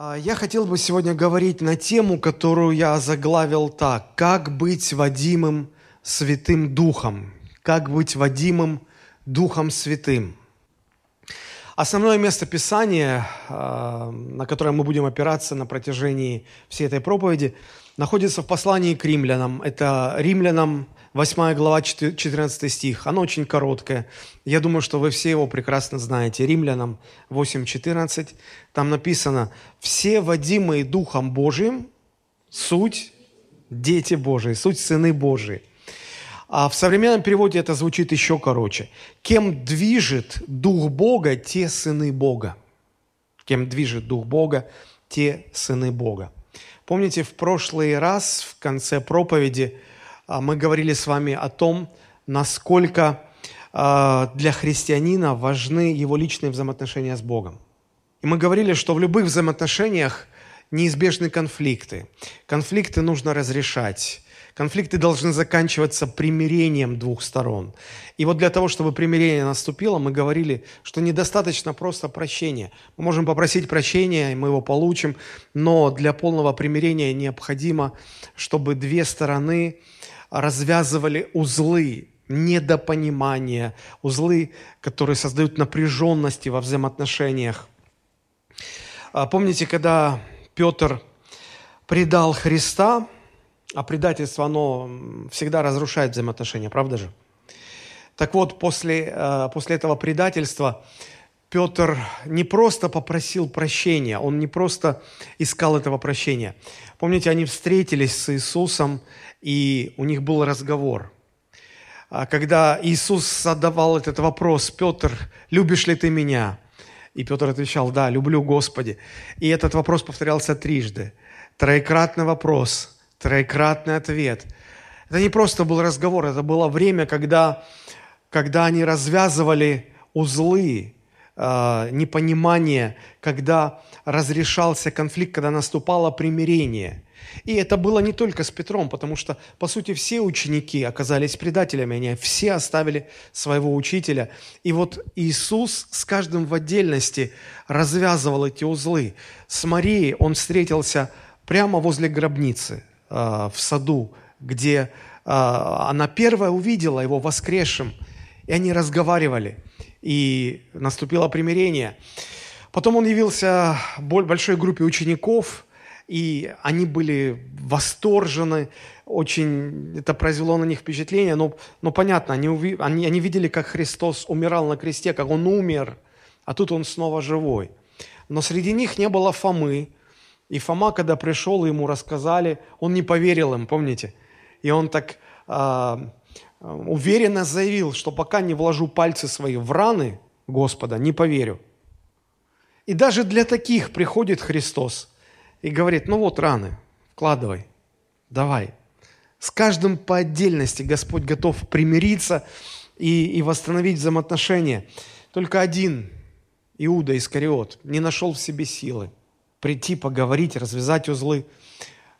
А, Я хотел бы сегодня говорить на тему, которую я заглавил так. Как быть водимым Святым Духом? Как быть водимым Духом Святым? Основное место Писания, а, на которое мы будем опираться на протяжении всей этой проповеди, находится в послании к римлянам. Это римлянам 8 глава, 14 стих. Оно очень короткое. Я думаю, что вы все его прекрасно знаете. Римлянам 8.14. Там написано, «Все водимые Духом Божиим, суть дети Божии, суть сыны Божии». А в современном переводе это звучит еще короче. «Кем движет Дух Бога, те сыны Бога». Кем движет Дух Бога, те сыны Бога. Помните, в прошлый раз, в конце проповеди, а, мы говорили с вами о том, насколько а, для христианина важны его личные взаимоотношения с Богом. И мы говорили, что в любых взаимоотношениях неизбежны конфликты. Конфликты нужно разрешать. Конфликты должны заканчиваться примирением двух сторон. И вот для того, чтобы примирение наступило, мы говорили, что недостаточно просто прощения. Мы можем попросить прощения, и мы его получим, но для полного примирения необходимо, чтобы две стороны развязывали узлы недопонимания, узлы, которые создают напряженности во взаимоотношениях. А помните, когда Петр предал Христа, а предательство, оно всегда разрушает взаимоотношения, правда же? Так вот, после, э, после этого предательства Петр не просто попросил прощения, он не просто искал этого прощения. Помните, они встретились с Иисусом, и у них был разговор. А когда Иисус задавал этот вопрос, Петр, любишь ли ты меня? И Петр отвечал, да, люблю Господи. И этот вопрос повторялся трижды. Троекратный вопрос, троекратный ответ. Это не просто был разговор, это было время, когда, когда они развязывали узлы, э, непонимание, когда разрешался конфликт, когда наступало примирение – и это было не только с Петром, потому что, по сути, все ученики оказались предателями, они все оставили своего учителя. И вот Иисус с каждым в отдельности развязывал эти узлы. С Марией он встретился прямо возле гробницы в саду, где э, она первая увидела его воскресшим, и они разговаривали, и наступило примирение. Потом он явился большой группе учеников – и они были восторжены, очень это произвело на них впечатление, но, но понятно, они, они, они видели, как Христос умирал на кресте, как Он умер, а тут Он снова живой. Но среди них не было Фомы, и Фома, когда пришел, ему рассказали, он не поверил им, помните? И он так э, уверенно заявил, что пока не вложу пальцы свои в раны Господа, не поверю. И даже для таких приходит Христос – и говорит, ну вот раны, вкладывай, давай. С каждым по отдельности Господь готов примириться и, и восстановить взаимоотношения. Только один, Иуда Искариот, не нашел в себе силы прийти, поговорить, развязать узлы.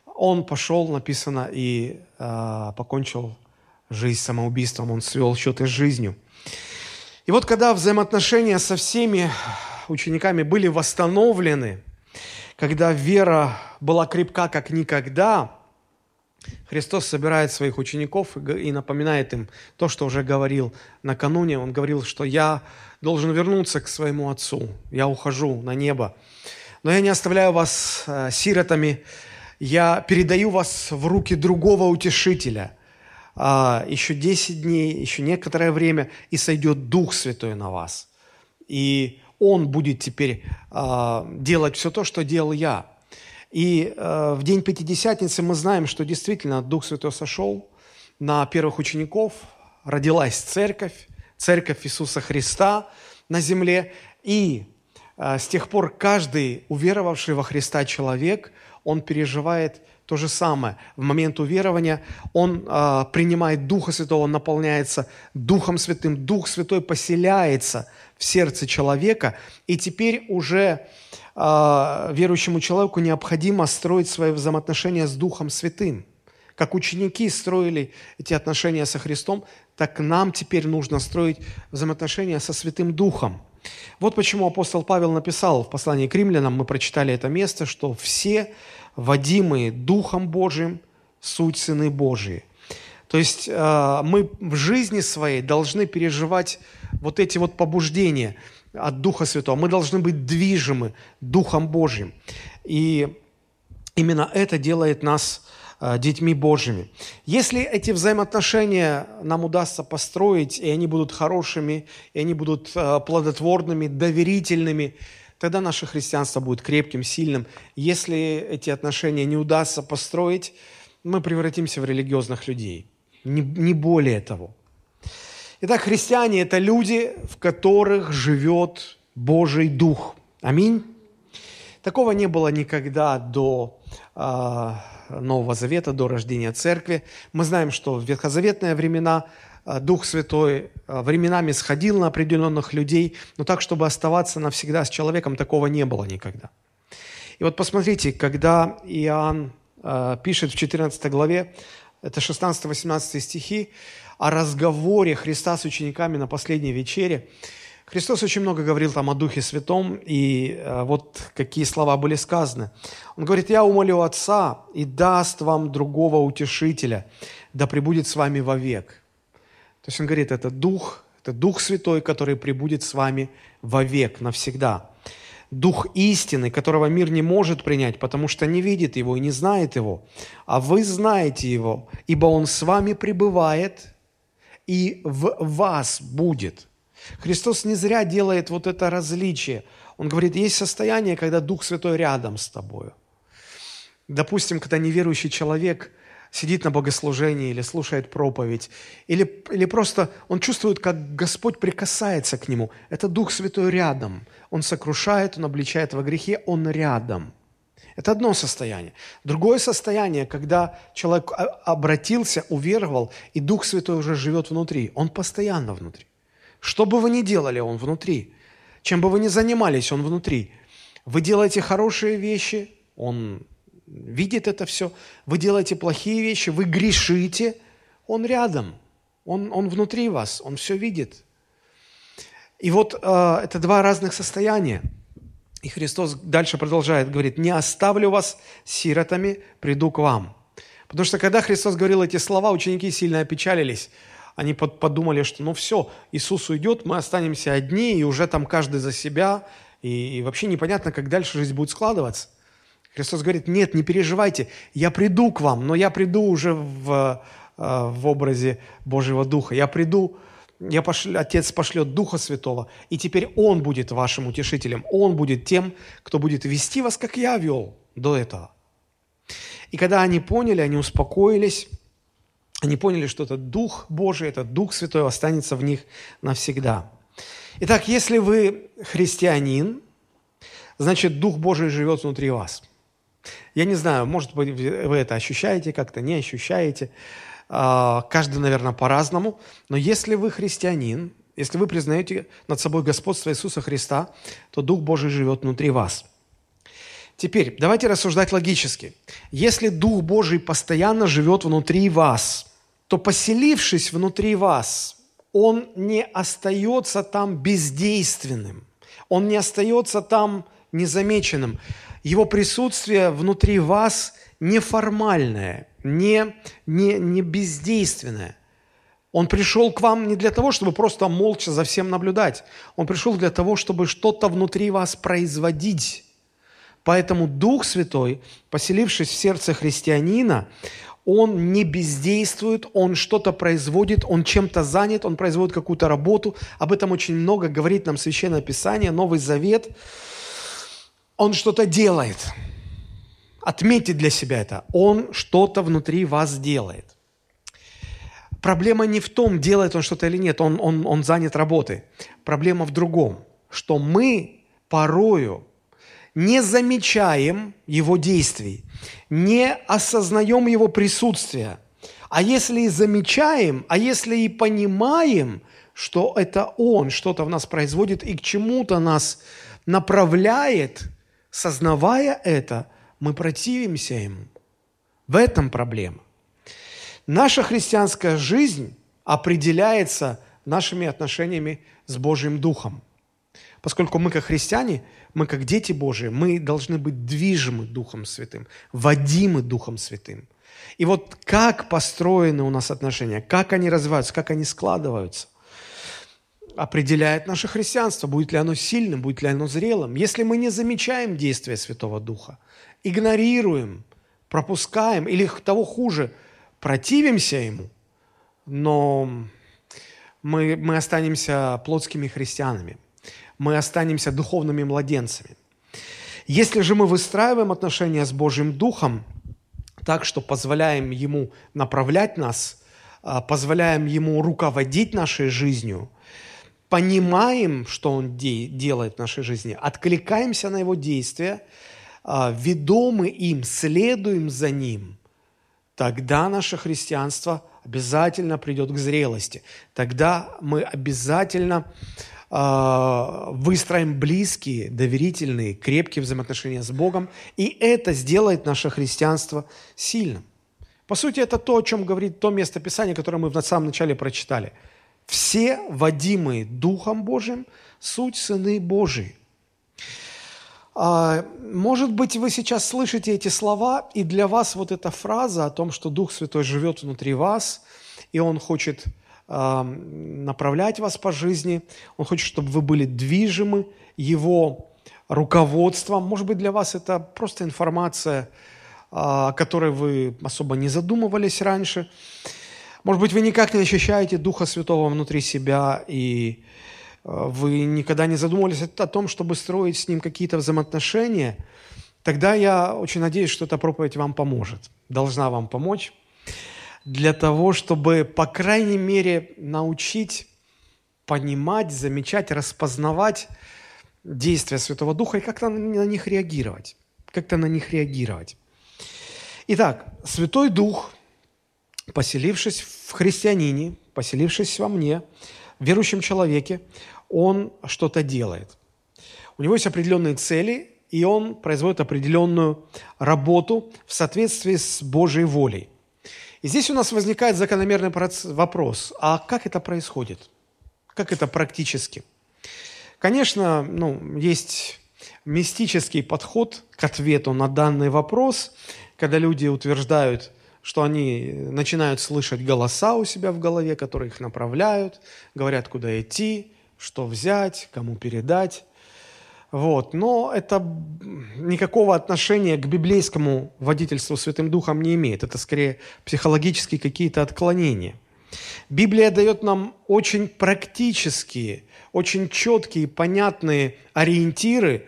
Он пошел, написано, и э, покончил жизнь самоубийством, он свел счеты с жизнью. И вот когда взаимоотношения со всеми учениками были восстановлены, когда вера была крепка как никогда, Христос собирает своих учеников и напоминает им то, что уже говорил накануне. Он говорил, что я должен вернуться к своему Отцу, я ухожу на небо. Но я не оставляю вас э, сиротами, я передаю вас в руки другого утешителя. А, еще 10 дней, еще некоторое время, и сойдет Дух Святой на вас. И он будет теперь э, делать все то, что делал я. И э, в день Пятидесятницы мы знаем, что действительно Дух Святой сошел на первых учеников, родилась церковь, церковь Иисуса Христа на земле. И э, с тех пор каждый уверовавший во Христа человек, он переживает то же самое. В момент уверования он э, принимает Духа Святого, он наполняется Духом Святым. Дух Святой поселяется в сердце человека, и теперь уже э, верующему человеку необходимо строить свои взаимоотношения с Духом Святым. Как ученики строили эти отношения со Христом, так нам теперь нужно строить взаимоотношения со Святым Духом. Вот почему апостол Павел написал в послании к римлянам, мы прочитали это место, что все водимые Духом Божиим суть сыны Божии. То есть э, мы в жизни своей должны переживать вот эти вот побуждения от Духа Святого. Мы должны быть движимы Духом Божьим. И именно это делает нас детьми Божьими. Если эти взаимоотношения нам удастся построить, и они будут хорошими, и они будут э, плодотворными, доверительными, тогда наше христианство будет крепким, сильным. Если эти отношения не удастся построить, мы превратимся в религиозных людей. Не, не более того. Итак, христиане – это люди, в которых живет Божий Дух. Аминь. Такого не было никогда до э, Нового Завета, до рождения Церкви. Мы знаем, что в ветхозаветные времена э, Дух Святой э, временами сходил на определенных людей, но так, чтобы оставаться навсегда с человеком, такого не было никогда. И вот посмотрите, когда Иоанн э, пишет в 14 главе, это 16-18 стихи, о разговоре Христа с учениками на последней вечере, Христос очень много говорил там о Духе Святом, и э, вот какие слова были сказаны. Он говорит, «Я умолю Отца, и даст вам другого утешителя, да пребудет с вами вовек». То есть он говорит, это Дух, это Дух Святой, который пребудет с вами вовек, навсегда. Дух истины, которого мир не может принять, потому что не видит его и не знает его. А вы знаете его, ибо он с вами пребывает и в вас будет. Христос не зря делает вот это различие. Он говорит, есть состояние, когда Дух Святой рядом с тобою. Допустим, когда неверующий человек сидит на богослужении или слушает проповедь, или, или просто он чувствует, как Господь прикасается к нему. Это Дух Святой рядом. Он сокрушает, он обличает во грехе, он рядом. Это одно состояние. Другое состояние, когда человек обратился, уверовал, и Дух Святой уже живет внутри. Он постоянно внутри. Что бы вы ни делали, Он внутри. Чем бы вы ни занимались, Он внутри. Вы делаете хорошие вещи, Он видит это все. Вы делаете плохие вещи, вы грешите, Он рядом. Он, он внутри вас, Он все видит. И вот э, это два разных состояния. И Христос дальше продолжает, говорит, «Не оставлю вас сиротами, приду к вам». Потому что когда Христос говорил эти слова, ученики сильно опечалились – они подумали, что ну все, Иисус уйдет, мы останемся одни, и уже там каждый за себя, и, и вообще непонятно, как дальше жизнь будет складываться. Христос говорит, нет, не переживайте, я приду к вам, но я приду уже в, э, в образе Божьего Духа. Я приду, я пошлю, Отец пошлет Духа Святого, и теперь Он будет вашим утешителем. Он будет тем, кто будет вести вас, как я вел до этого. И когда они поняли, они успокоились, они поняли, что этот Дух Божий, этот Дух Святой останется в них навсегда. Итак, если вы христианин, значит, Дух Божий живет внутри вас. Я не знаю, может быть, вы это ощущаете как-то, не ощущаете. А, каждый, наверное, по-разному. Но если вы христианин, если вы признаете над собой господство Иисуса Христа, то Дух Божий живет внутри вас. Теперь, давайте рассуждать логически. Если Дух Божий постоянно живет внутри вас – то поселившись внутри вас, он не остается там бездейственным, он не остается там незамеченным. Его присутствие внутри вас неформальное, не, не, не бездейственное. Он пришел к вам не для того, чтобы просто молча за всем наблюдать. Он пришел для того, чтобы что-то внутри вас производить. Поэтому Дух Святой, поселившись в сердце христианина, он не бездействует, он что-то производит, он чем-то занят, он производит какую-то работу. Об этом очень много говорит нам Священное Писание, Новый Завет. Он что-то делает. Отметьте для себя это. Он что-то внутри вас делает. Проблема не в том, делает он что-то или нет, он, он, он занят работой. Проблема в другом, что мы порою не замечаем его действий, не осознаем его присутствия. А если и замечаем, а если и понимаем, что это он что-то в нас производит и к чему-то нас направляет, сознавая это, мы противимся ему. В этом проблема. Наша христианская жизнь определяется нашими отношениями с Божьим Духом. Поскольку мы как христиане, мы как дети Божии, мы должны быть движимы Духом Святым, водимы Духом Святым. И вот как построены у нас отношения, как они развиваются, как они складываются, определяет наше христианство, будет ли оно сильным, будет ли оно зрелым. Если мы не замечаем действия Святого Духа, игнорируем, пропускаем или того хуже, противимся Ему, но мы, мы останемся плотскими христианами – мы останемся духовными младенцами. Если же мы выстраиваем отношения с Божьим Духом так, что позволяем Ему направлять нас, а, позволяем Ему руководить нашей жизнью, понимаем, что Он делает в нашей жизни, откликаемся на Его действия, а, ведомы им, следуем за Ним, тогда наше христианство обязательно придет к зрелости. Тогда мы обязательно выстроим близкие, доверительные, крепкие взаимоотношения с Богом, и это сделает наше христианство сильным. По сути, это то, о чем говорит то место Писания, которое мы в самом начале прочитали. Все, водимые Духом Божьим, суть сыны Божии. А, может быть, вы сейчас слышите эти слова, и для вас вот эта фраза о том, что Дух Святой живет внутри вас, и Он хочет направлять вас по жизни. Он хочет, чтобы вы были движимы Его руководством. Может быть, для вас это просто информация, а, о которой вы особо не задумывались раньше. Может быть, вы никак не ощущаете Духа Святого внутри себя, и а, вы никогда не задумывались о том, чтобы строить с Ним какие-то взаимоотношения. Тогда я очень надеюсь, что эта проповедь вам поможет, должна вам помочь для того, чтобы, по крайней мере, научить понимать, замечать, распознавать действия Святого Духа и как-то на них реагировать. Как-то на них реагировать. Итак, Святой Дух, поселившись в христианине, поселившись во мне, в верующем человеке, он что-то делает. У него есть определенные цели, и он производит определенную работу в соответствии с Божьей волей – и здесь у нас возникает закономерный вопрос, а как это происходит? Как это практически? Конечно, ну, есть мистический подход к ответу на данный вопрос, когда люди утверждают, что они начинают слышать голоса у себя в голове, которые их направляют, говорят, куда идти, что взять, кому передать. Вот. Но это никакого отношения к библейскому водительству Святым Духом не имеет. Это скорее психологические какие-то отклонения. Библия дает нам очень практические, очень четкие, понятные ориентиры,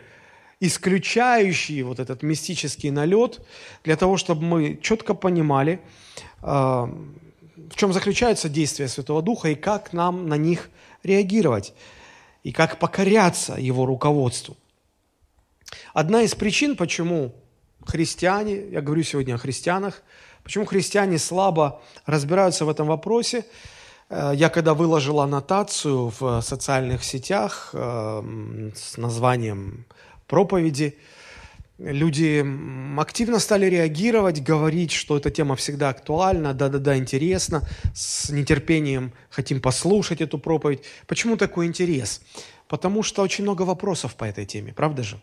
исключающие вот этот мистический налет, для того, чтобы мы четко понимали, а, в чем заключаются действия Святого Духа и как нам на них реагировать и как покоряться его руководству. Одна из причин, почему христиане, я говорю сегодня о христианах, почему христиане слабо разбираются в этом вопросе, э, я когда выложил аннотацию в социальных сетях э, с названием проповеди, люди активно стали реагировать, говорить, что эта тема всегда актуальна, да-да-да, интересно, с нетерпением хотим послушать эту проповедь. Почему такой интерес? Потому что очень много вопросов по этой теме, правда же?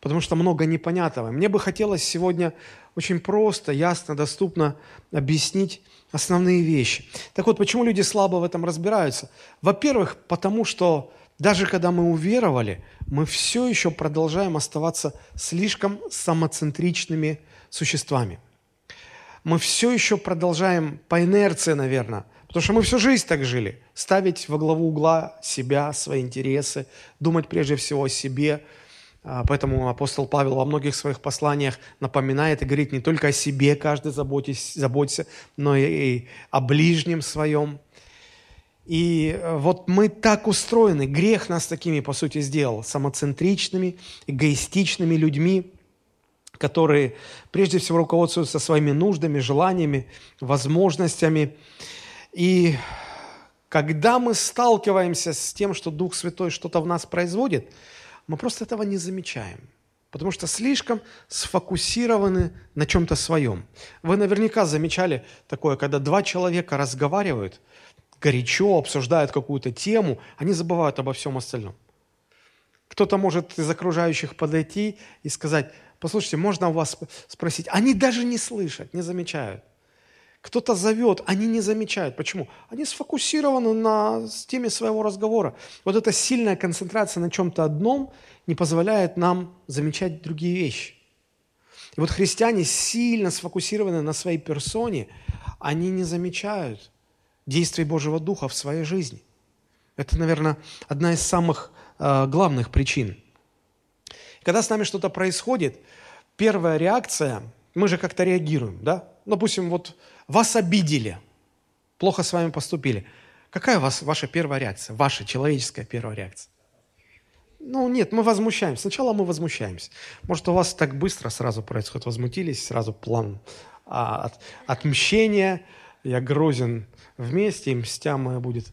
Потому что много непонятного. Мне бы хотелось сегодня очень просто, ясно, доступно объяснить основные вещи. Так вот, почему люди слабо в этом разбираются? Во-первых, потому что даже когда мы уверовали, мы все еще продолжаем оставаться слишком самоцентричными существами. Мы все еще продолжаем по инерции, наверное, потому что мы всю жизнь так жили. Ставить во главу угла себя, свои интересы, думать прежде всего о себе. А, поэтому апостол Павел во многих своих посланиях напоминает и говорит не только о себе каждый заботься, но и о ближнем своем. И э, вот мы так устроены, грех нас такими, по сути, сделал, самоцентричными, эгоистичными людьми, которые прежде всего руководствуются своими нуждами, желаниями, возможностями. И когда мы сталкиваемся с тем, что Дух Святой что-то в нас производит, мы просто этого не замечаем потому что слишком сфокусированы на чем-то своем. Вы наверняка замечали такое, когда два человека разговаривают – горячо обсуждают какую-то тему, они забывают обо всем остальном. Кто-то может из окружающих подойти и сказать, послушайте, можно у вас спросить? Они даже не слышат, не замечают. Кто-то зовет, они не замечают. Почему? Они сфокусированы на теме своего разговора. Вот эта сильная концентрация на чем-то одном не позволяет нам замечать другие вещи. И вот христиане сильно сфокусированы на своей персоне, они не замечают действий Божьего Духа в своей жизни. Это, наверное, одна из самых э, главных причин. Когда с нами что-то происходит, первая реакция, мы же как-то реагируем, да? Допустим, вот вас обидели, плохо с вами поступили. Какая у вас ваша первая реакция, ваша человеческая первая реакция? Ну, нет, мы возмущаемся. Сначала мы возмущаемся. Может, у вас так быстро сразу происходит, возмутились, сразу план а, от, отмщения. Я грозен вместе, и мстя моя будет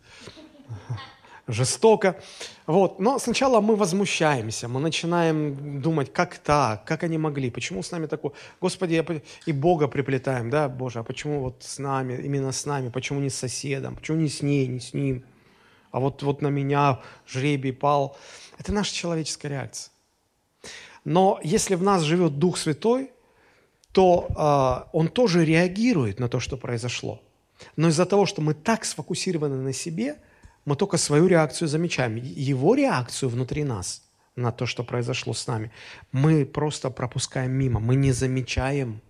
жестоко. Вот. Но сначала мы возмущаемся, мы начинаем думать, как так, как они могли, почему с нами такое. Господи, я... и Бога приплетаем, да, Боже, а почему вот с нами, именно с нами, почему не с соседом, почему не с ней, не с ним, а вот, вот на меня жребий пал. Это наша человеческая реакция. Но если в нас живет Дух Святой, то э, Он тоже реагирует на то, что произошло. Но из-за того, что мы так сфокусированы на себе – мы только свою реакцию замечаем. Его реакцию внутри нас на то, что произошло с нами, мы просто пропускаем мимо, мы не замечаем.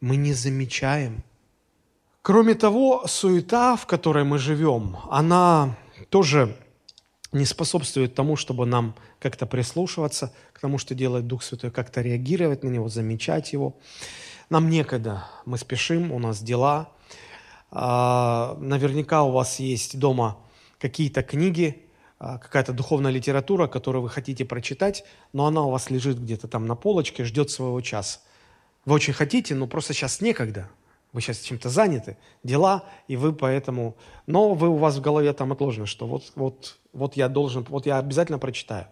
Мы не замечаем. Кроме того, суета, в которой мы живем, она тоже не способствует тому, чтобы нам как-то прислушиваться к тому, что делает Дух Святой, как-то реагировать на него, замечать его. Нам некогда, мы спешим, у нас дела. А, наверняка у вас есть дома какие-то книги, а, какая-то духовная литература, которую вы хотите прочитать, но она у вас лежит где-то там на полочке, ждет своего часа. Вы очень хотите, но просто сейчас некогда. Вы сейчас чем-то заняты, дела, и вы поэтому... Но вы, у вас в голове там отложено, что вот, вот, вот я должен, вот я обязательно прочитаю.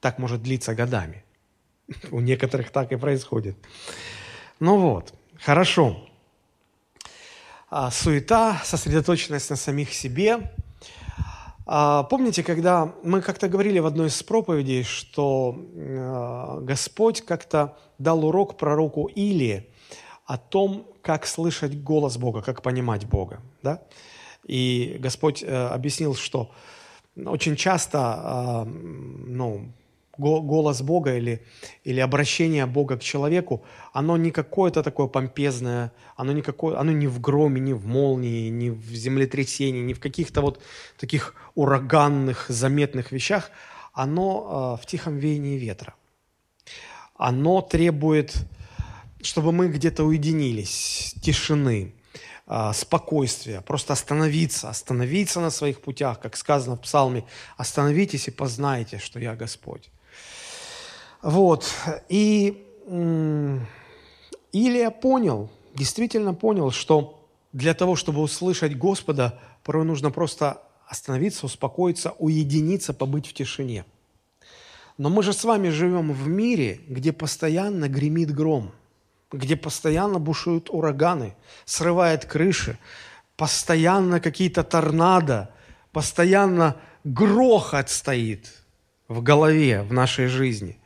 Так может длиться годами. У некоторых так и происходит. Ну вот, хорошо. А, суета, сосредоточенность на самих себе – а, помните, когда мы как-то говорили в одной из проповедей, что а, Господь как-то дал урок пророку Илии о том, как слышать голос Бога, как понимать Бога. Да? И Господь э, объяснил, что очень часто ну, голос Бога или, или обращение Бога к человеку, оно не какое-то такое помпезное, оно не, какое, оно не в громе, не в молнии, не в землетрясении, не в каких-то вот таких ураганных, заметных вещах, оно э, в тихом веянии ветра. Оно требует, чтобы мы где-то уединились, тишины, э, спокойствия, просто остановиться, остановиться на своих путях, как сказано в псалме, остановитесь и познайте, что я Господь. Вот. И Илия понял, действительно понял, что для того, чтобы услышать Господа, порой нужно просто остановиться, успокоиться, уединиться, побыть в тишине. Но мы же с вами живем в мире, где постоянно гремит гром, где постоянно бушуют ураганы, срывает крыши, постоянно какие-то торнадо, постоянно грохот стоит в голове, в нашей жизни –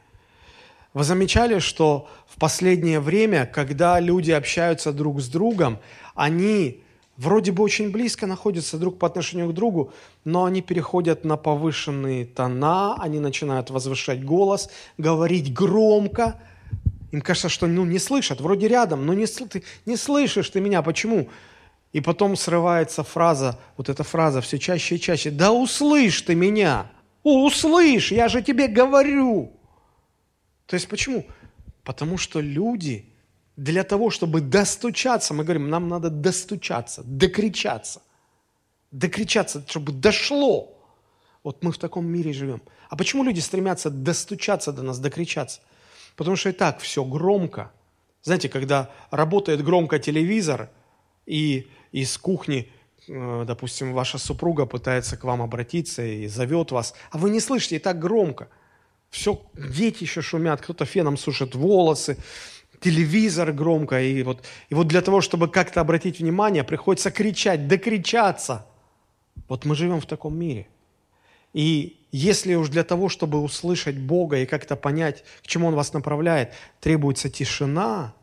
вы замечали, что в последнее время, когда люди общаются друг с другом, они вроде бы очень близко находятся друг по отношению к другу, но они переходят на повышенные тона, они начинают возвышать голос, говорить громко. Им кажется, что ну, не слышат, вроде рядом, но не, ты не слышишь ты меня, почему? И потом срывается фраза, вот эта фраза все чаще и чаще, да услышь ты меня, услышь, я же тебе говорю. То есть почему? Потому что люди для того, чтобы достучаться, мы говорим, нам надо достучаться, докричаться, докричаться, чтобы дошло. Вот мы в таком мире живем. А почему люди стремятся достучаться до нас, докричаться? Потому что и так все громко. Знаете, когда работает громко телевизор, и из кухни, э, допустим, ваша супруга пытается к вам обратиться и зовет вас, а вы не слышите, и так громко – все, дети еще шумят, кто-то феном сушит волосы, телевизор громко. И вот, и вот для того, чтобы как-то обратить внимание, приходится кричать, докричаться. Вот мы живем в таком мире. И если уж для того, чтобы услышать Бога и как-то понять, к чему Он вас направляет, требуется тишина,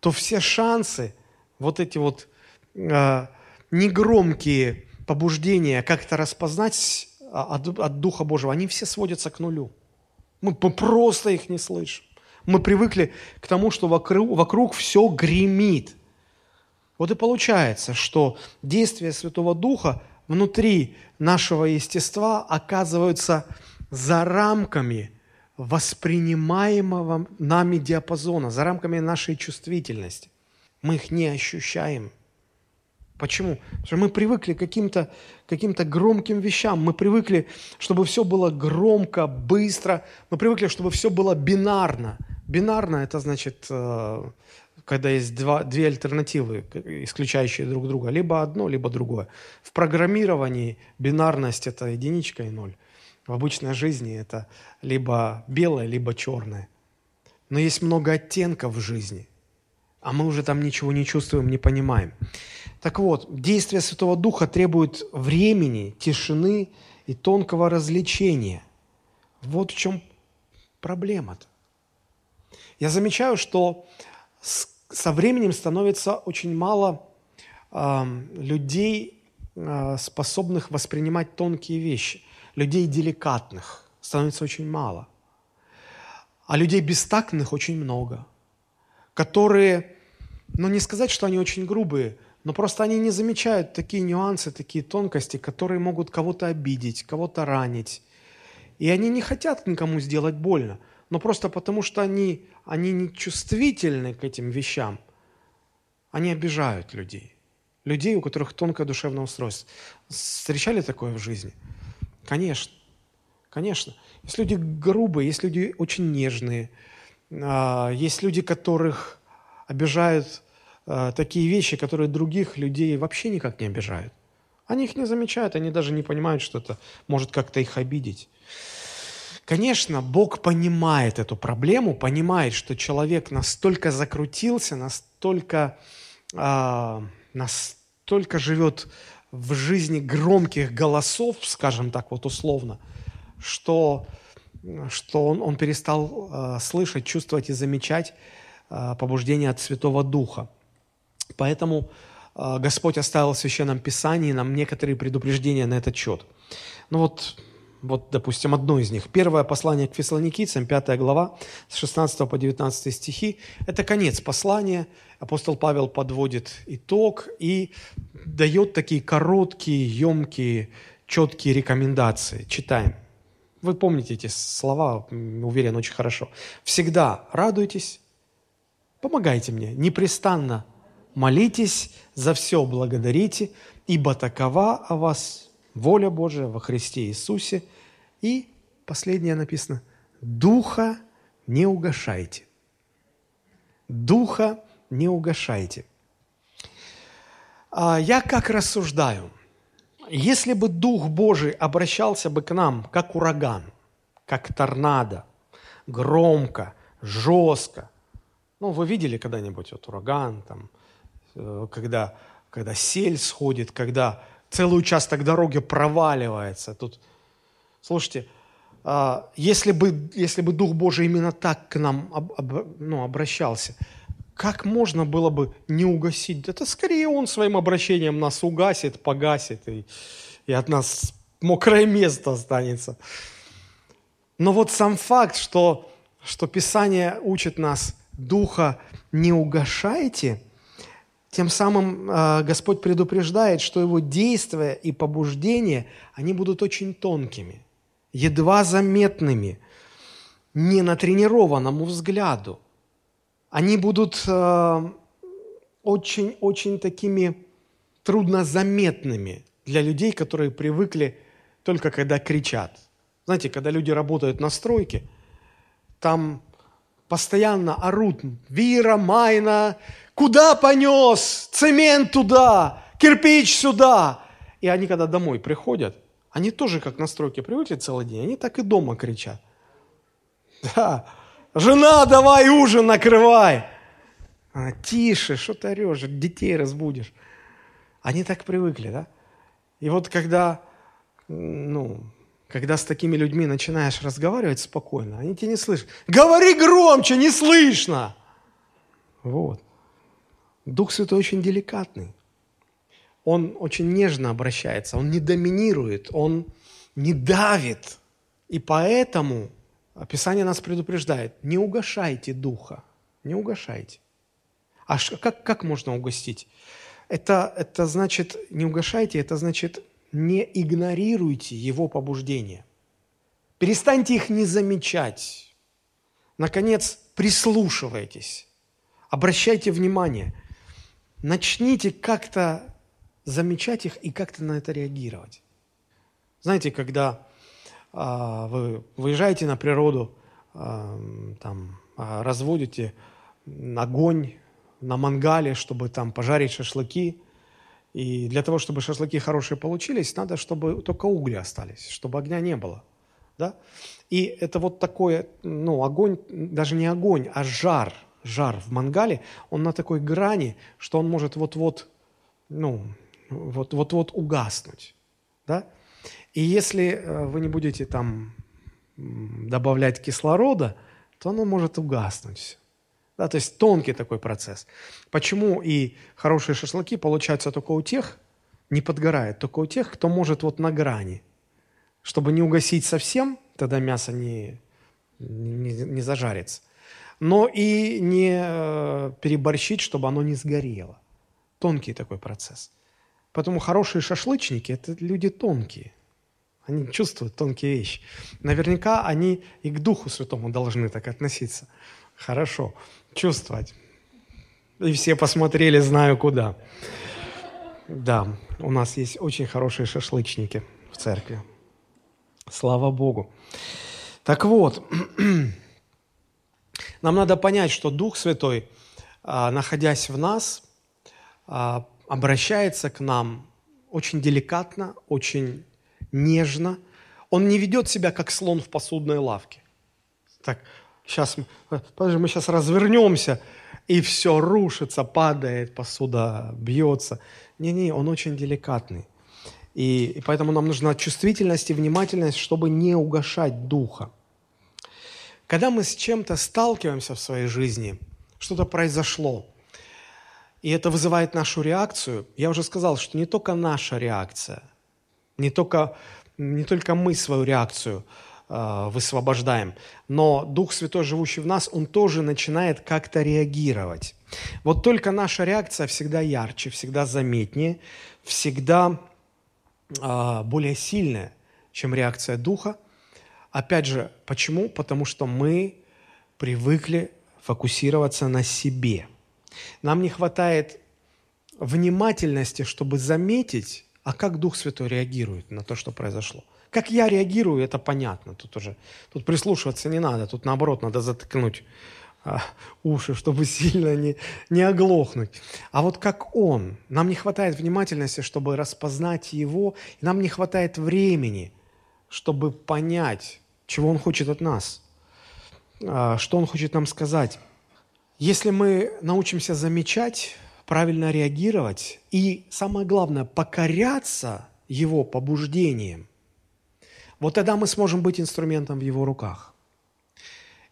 то все шансы, вот эти вот э, негромкие побуждения как-то распознать от, от Духа Божьего, они все сводятся к нулю. Мы просто их не слышим. Мы привыкли к тому, что вокруг, вокруг все гремит. Вот и получается, что действия Святого Духа внутри нашего естества оказываются за рамками воспринимаемого нами диапазона, за рамками нашей чувствительности. Мы их не ощущаем. Почему? Потому что мы привыкли к каким-то каким громким вещам. Мы привыкли, чтобы все было громко, быстро. Мы привыкли, чтобы все было бинарно. Бинарно – это значит, э, когда есть два, две альтернативы, исключающие друг друга. Либо одно, либо другое. В программировании бинарность – это единичка и ноль. В обычной жизни это либо белое, либо черное. Но есть много оттенков в жизни, а мы уже там ничего не чувствуем, не понимаем. Так вот, действие Святого Духа требует времени, тишины и тонкого развлечения. Вот в чем проблема-то. Я замечаю, что со временем становится очень мало э, людей, э, способных воспринимать тонкие вещи, людей деликатных становится очень мало, а людей бестактных очень много, которые, ну не сказать, что они очень грубые – но просто они не замечают такие нюансы, такие тонкости, которые могут кого-то обидеть, кого-то ранить. И они не хотят никому сделать больно, но просто потому, что они, они не чувствительны к этим вещам, они обижают людей. Людей, у которых тонкое душевное устройство. Встречали такое в жизни? Конечно. Конечно. Есть люди грубые, есть люди очень нежные, есть люди, которых обижают э, такие вещи, которые других людей вообще никак не обижают. Они их не замечают, они даже не понимают, что это может как-то их обидеть. Конечно, Бог понимает эту проблему, понимает, что человек настолько закрутился, настолько, э, настолько живет в жизни громких голосов, скажем так вот условно, что, что он, он перестал э, слышать, чувствовать и замечать э, побуждение от Святого Духа. Поэтому э, Господь оставил в Священном Писании нам некоторые предупреждения на этот счет. Ну вот, вот, допустим, одно из них. Первое послание к фессалоникийцам, 5 глава, с 16 по 19 стихи. Это конец послания. Апостол Павел подводит итог и дает такие короткие, емкие, четкие рекомендации. Читаем. Вы помните эти слова, уверен, очень хорошо. «Всегда радуйтесь, помогайте мне, непрестанно молитесь, за все благодарите, ибо такова о вас воля Божия во Христе Иисусе. И последнее написано, Духа не угашайте. Духа не угашайте. А я как рассуждаю? Если бы Дух Божий обращался бы к нам, как ураган, как торнадо, громко, жестко, ну, вы видели когда-нибудь вот ураган, там, Э, когда, когда сель сходит, когда целый участок дороги проваливается. Тут, слушайте, а, если бы, если бы Дух Божий именно так к нам об, об, ну, обращался, как можно было бы не угасить? Это скорее Он своим обращением нас угасит, погасит, и, и от нас мокрое место останется. Но вот сам факт, что, что Писание учит нас, Духа не угашайте – тем самым э, Господь предупреждает, что его действия и побуждения, они будут очень тонкими, едва заметными, не натренированному взгляду. Они будут очень-очень э, такими труднозаметными для людей, которые привыкли только когда кричат. Знаете, когда люди работают на стройке, там постоянно орут «Вира, Майна, Куда понес? Цемент туда, кирпич сюда. И они, когда домой приходят, они тоже, как на стройке привыкли целый день, они так и дома кричат. Да, жена, давай ужин накрывай. Она, тише, что ты орешь, детей разбудишь. Они так привыкли, да? И вот когда, ну, когда с такими людьми начинаешь разговаривать спокойно, они тебя не слышат. Говори громче, не слышно! Вот. Дух Святой очень деликатный. Он очень нежно обращается, он не доминирует, он не давит. И поэтому Писание нас предупреждает, не угошайте Духа, не угошайте. А как, как можно угостить? Это, это значит, не угошайте, это значит, не игнорируйте его побуждения. Перестаньте их не замечать. Наконец, прислушивайтесь, обращайте внимание. Начните как-то замечать их и как-то на это реагировать. Знаете, когда а, вы выезжаете на природу, а, там, а, разводите огонь на мангале, чтобы там пожарить шашлыки. И для того, чтобы шашлыки хорошие получились, надо, чтобы только угли остались, чтобы огня не было. Да? И это вот такой, ну, огонь, даже не огонь, а жар, жар в мангале, он на такой грани, что он может вот-вот, ну, вот-вот угаснуть. Да? И если э, вы не будете там добавлять кислорода, то оно может угаснуть. Да, то есть тонкий такой процесс. Почему и хорошие шашлыки получаются только у тех, не подгорают, только у тех, кто может вот на грани. Чтобы не угасить совсем, тогда мясо не, не, не зажарится. Но и не э, переборщить, чтобы оно не сгорело. Тонкий такой процесс. Поэтому хорошие шашлычники – это люди тонкие. Они чувствуют тонкие вещи. Наверняка они и к Духу Святому должны так относиться. Хорошо чувствовать. И все посмотрели, знаю куда. Да, у нас есть очень хорошие шашлычники в церкви. Слава Богу. Так вот, нам надо понять, что Дух Святой, а, находясь в нас, а, обращается к нам очень деликатно, очень нежно. Он не ведет себя, как слон в посудной лавке. Так, сейчас, подожди, мы сейчас развернемся, и все рушится, падает, посуда бьется. Не-не, он очень деликатный. И, и поэтому нам нужна чувствительность и внимательность, чтобы не угошать духа. Когда мы с чем-то сталкиваемся в своей жизни, что-то произошло, и это вызывает нашу реакцию, я уже сказал, что не только наша реакция, не только, не только мы свою реакцию – Э, высвобождаем. Но Дух Святой, живущий в нас, Он тоже начинает как-то реагировать. Вот только наша реакция всегда ярче, всегда заметнее, всегда э, более сильная, чем реакция Духа. Опять же, почему? Потому что мы привыкли фокусироваться на себе. Нам не хватает внимательности, чтобы заметить, а как Дух Святой реагирует на то, что произошло. Как я реагирую, это понятно. Тут уже тут прислушиваться не надо. Тут наоборот надо заткнуть а, уши, чтобы сильно не, не оглохнуть. А вот как он, нам не хватает внимательности, чтобы распознать его, и нам не хватает времени, чтобы понять, чего он хочет от нас, а, что он хочет нам сказать. Если мы научимся замечать, правильно реагировать и, самое главное, покоряться его побуждениям, вот тогда мы сможем быть инструментом в его руках.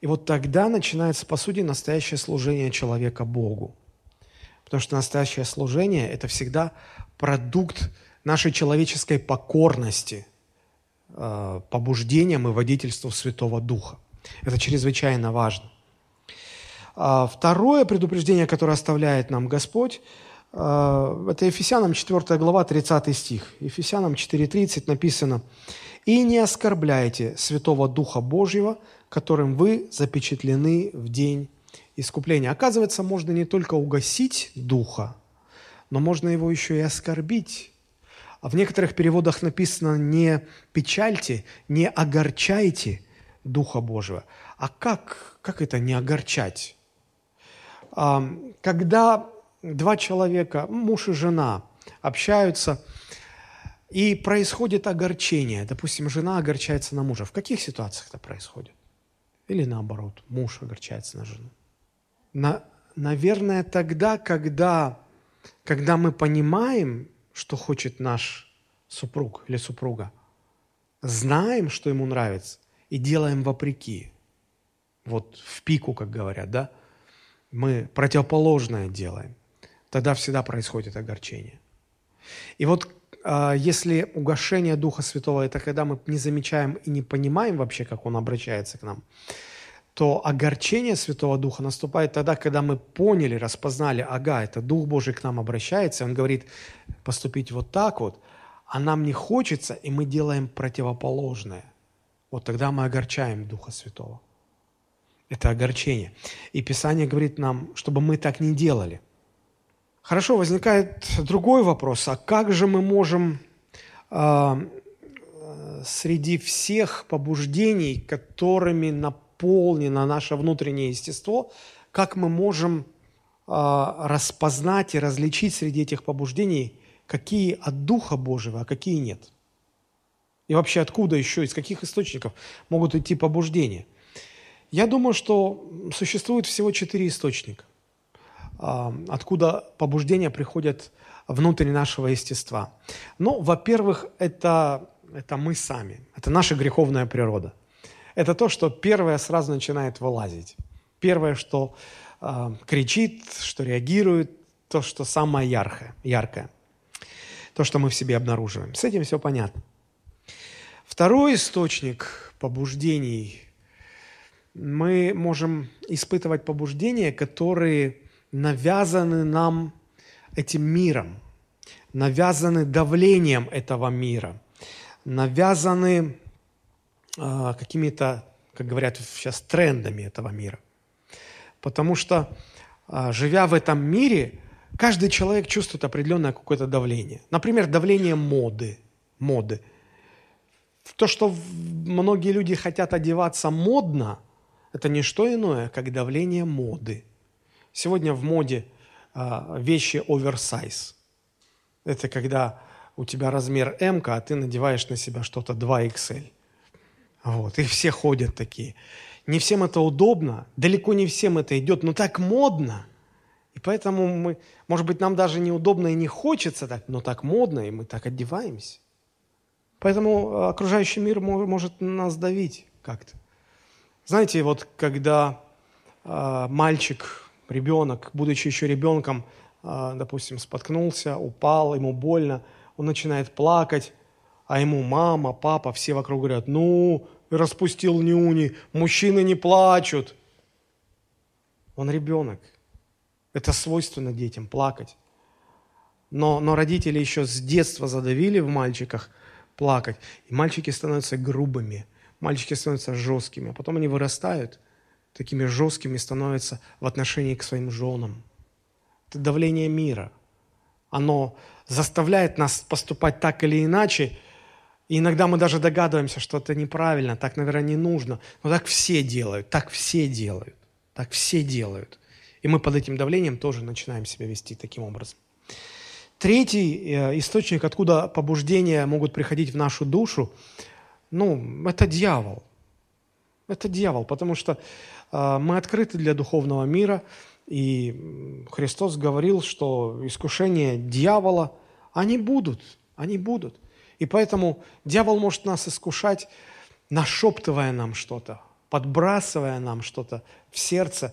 И вот тогда начинается, по сути, настоящее служение человека Богу. Потому что настоящее служение – это всегда продукт нашей человеческой покорности, э, побуждением и водительству Святого Духа. Это чрезвычайно важно. А второе предупреждение, которое оставляет нам Господь, э, это Ефесянам 4 глава, 30 стих. Ефесянам 4.30 написано – и не оскорбляйте Святого Духа Божьего, которым вы запечатлены в день искупления. Оказывается, можно не только угасить Духа, но можно его еще и оскорбить. А в некоторых переводах написано «не печальте, не огорчайте Духа Божьего». А как, как это не огорчать? Когда два человека, муж и жена, общаются – и происходит огорчение. Допустим, жена огорчается на мужа. В каких ситуациях это происходит? Или наоборот, муж огорчается на жену? На, наверное, тогда, когда, когда мы понимаем, что хочет наш супруг или супруга, знаем, что ему нравится, и делаем вопреки. Вот в пику, как говорят, да? Мы противоположное делаем. Тогда всегда происходит огорчение. И вот а, если угошение Духа Святого – это когда мы не замечаем и не понимаем вообще, как Он обращается к нам, то огорчение Святого Духа наступает тогда, когда мы поняли, распознали, ага, это Дух Божий к нам обращается, Он говорит поступить вот так вот, а нам не хочется, и мы делаем противоположное. Вот тогда мы огорчаем Духа Святого. Это огорчение. И Писание говорит нам, чтобы мы так не делали. Хорошо, возникает другой вопрос. А как же мы можем э, среди всех побуждений, которыми наполнено наше внутреннее естество, как мы можем э, распознать и различить среди этих побуждений, какие от Духа Божьего, а какие нет. И вообще откуда еще, из каких источников могут идти побуждения. Я думаю, что существует всего четыре источника, э, откуда побуждения приходят внутрь нашего естества. Ну, во-первых, это, это мы сами, это наша греховная природа – это то, что первое сразу начинает вылазить. Первое, что э, кричит, что реагирует, то, что самое яркое, яркое. То, что мы в себе обнаруживаем. С этим все понятно. Второй источник побуждений. Мы можем испытывать побуждения, которые навязаны нам этим миром, навязаны давлением этого мира, навязаны а, какими-то, как говорят сейчас, трендами этого мира. Потому что, а, живя в этом мире, каждый человек чувствует определенное какое-то давление. Например, давление моды. моды. То, что многие люди хотят одеваться модно, это не что иное, как давление моды. Сегодня в моде а, вещи оверсайз. Это когда у тебя размер М, а ты надеваешь на себя что-то 2XL. Вот, и все ходят такие. Не всем это удобно, далеко не всем это идет, но так модно. И поэтому мы, может быть, нам даже неудобно и не хочется так, но так модно, и мы так одеваемся. Поэтому э, окружающий мир может нас давить как-то. Знаете, вот когда э, мальчик, ребенок, будучи еще ребенком, э, допустим, споткнулся, упал, ему больно, он начинает плакать, а ему мама, папа, все вокруг говорят, ну, распустил нюни, мужчины не плачут. Он ребенок. Это свойственно детям, плакать. Но, но родители еще с детства задавили в мальчиках плакать. И мальчики становятся грубыми, мальчики становятся жесткими. А потом они вырастают, такими жесткими становятся в отношении к своим женам. Это давление мира. Оно заставляет нас поступать так или иначе – и иногда мы даже догадываемся, что это неправильно, так, наверное, не нужно. Но так все делают, так все делают, так все делают. И мы под этим давлением тоже начинаем себя вести таким образом. Третий э, источник, откуда побуждения могут приходить в нашу душу, ну, это дьявол. Это дьявол, потому что э, мы открыты для духовного мира, и Христос говорил, что искушения дьявола, они будут, они будут – и поэтому дьявол может нас искушать, нашептывая нам что-то, подбрасывая нам что-то в сердце,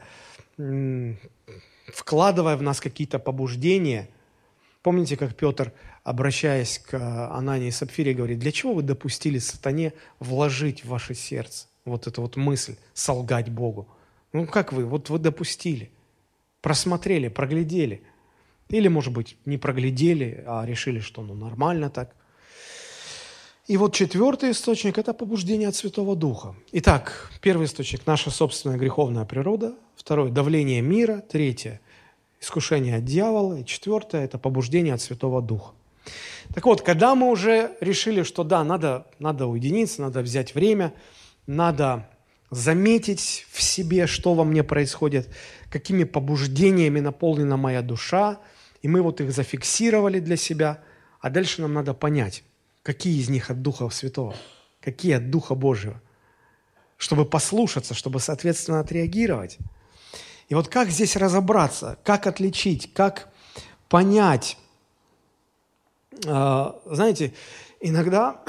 вкладывая в нас какие-то побуждения. Помните, как Петр, обращаясь к Анании и Сапфире, говорит, для чего вы допустили сатане вложить в ваше сердце вот эту вот мысль, солгать Богу? Ну как вы, вот вы допустили, просмотрели, проглядели. Или, может быть, не проглядели, а решили, что ну нормально так – и вот четвертый источник – это побуждение от Святого Духа. Итак, первый источник – наша собственная греховная природа. Второй – давление мира. Третье – искушение от дьявола. И четвертое – это побуждение от Святого Духа. Так вот, когда мы уже решили, что да, надо, надо уединиться, надо взять время, надо заметить в себе, что во мне происходит, какими побуждениями наполнена моя душа, и мы вот их зафиксировали для себя, а дальше нам надо понять – Какие из них от Духа Святого? Какие от Духа Божьего? Чтобы послушаться, чтобы, соответственно, отреагировать. И вот как здесь разобраться, как отличить, как понять? А, знаете, иногда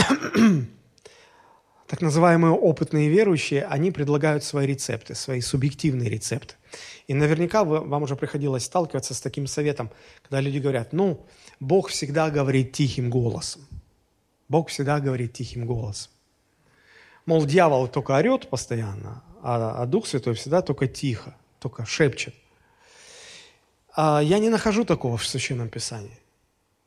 так называемые опытные верующие, они предлагают свои рецепты, свои субъективные рецепты. И наверняка вам уже приходилось сталкиваться с таким советом, когда люди говорят, ну, Бог всегда говорит тихим голосом. Бог всегда говорит тихим голосом. Мол, дьявол только орет постоянно, а, а Дух Святой всегда только тихо, только шепчет. А я не нахожу такого в Священном Писании.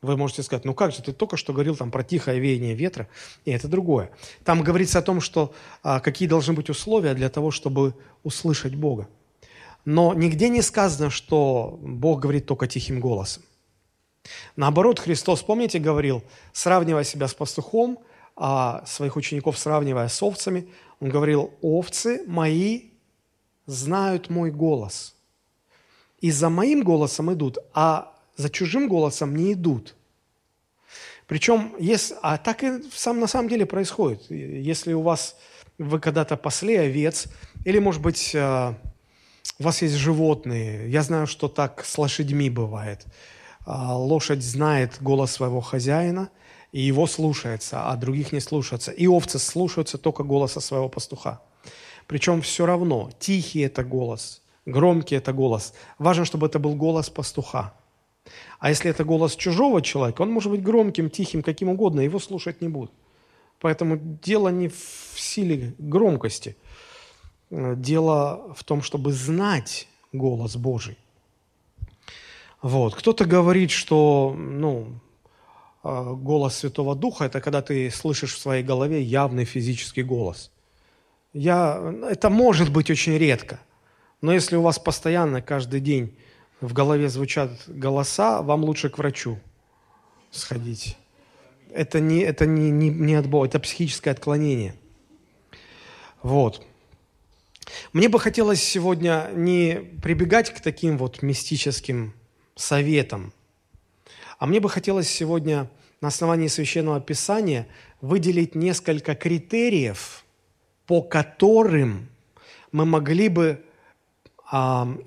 Вы можете сказать, ну как же, ты только что говорил там про тихое веяние ветра, и это другое. Там говорится о том, что а, какие должны быть условия для того, чтобы услышать Бога. Но нигде не сказано, что Бог говорит только тихим голосом. Наоборот, Христос, помните, говорил, сравнивая себя с пастухом, а своих учеников сравнивая с овцами, он говорил, овцы мои знают мой голос. И за моим голосом идут, а за чужим голосом не идут. Причем, если, а так и сам, на самом деле происходит. Если у вас, вы когда-то пасли овец, или, может быть, а, у вас есть животные, я знаю, что так с лошадьми бывает. А, лошадь знает голос своего хозяина, и его слушается, а других не слушается. И овцы слушаются только голоса своего пастуха. Причем все равно, тихий это голос, громкий это голос. Важно, чтобы это был голос пастуха. А если это голос чужого человека, он может быть громким, тихим, каким угодно, его слушать не будут. Поэтому дело не в силе громкости. Дело в том, чтобы знать голос Божий. Вот. Кто-то говорит, что ну, а, голос Святого Духа – это когда ты слышишь в своей голове явный физический голос. Я, это может быть очень редко, но если у вас постоянно, каждый день в голове звучат голоса, вам лучше к врачу сходить. Это не, это не, не, не от это психическое отклонение. Вот. Мне бы хотелось сегодня не прибегать к таким вот мистическим советам, а мне бы хотелось сегодня на основании Священного Писания выделить несколько критериев, по которым мы могли бы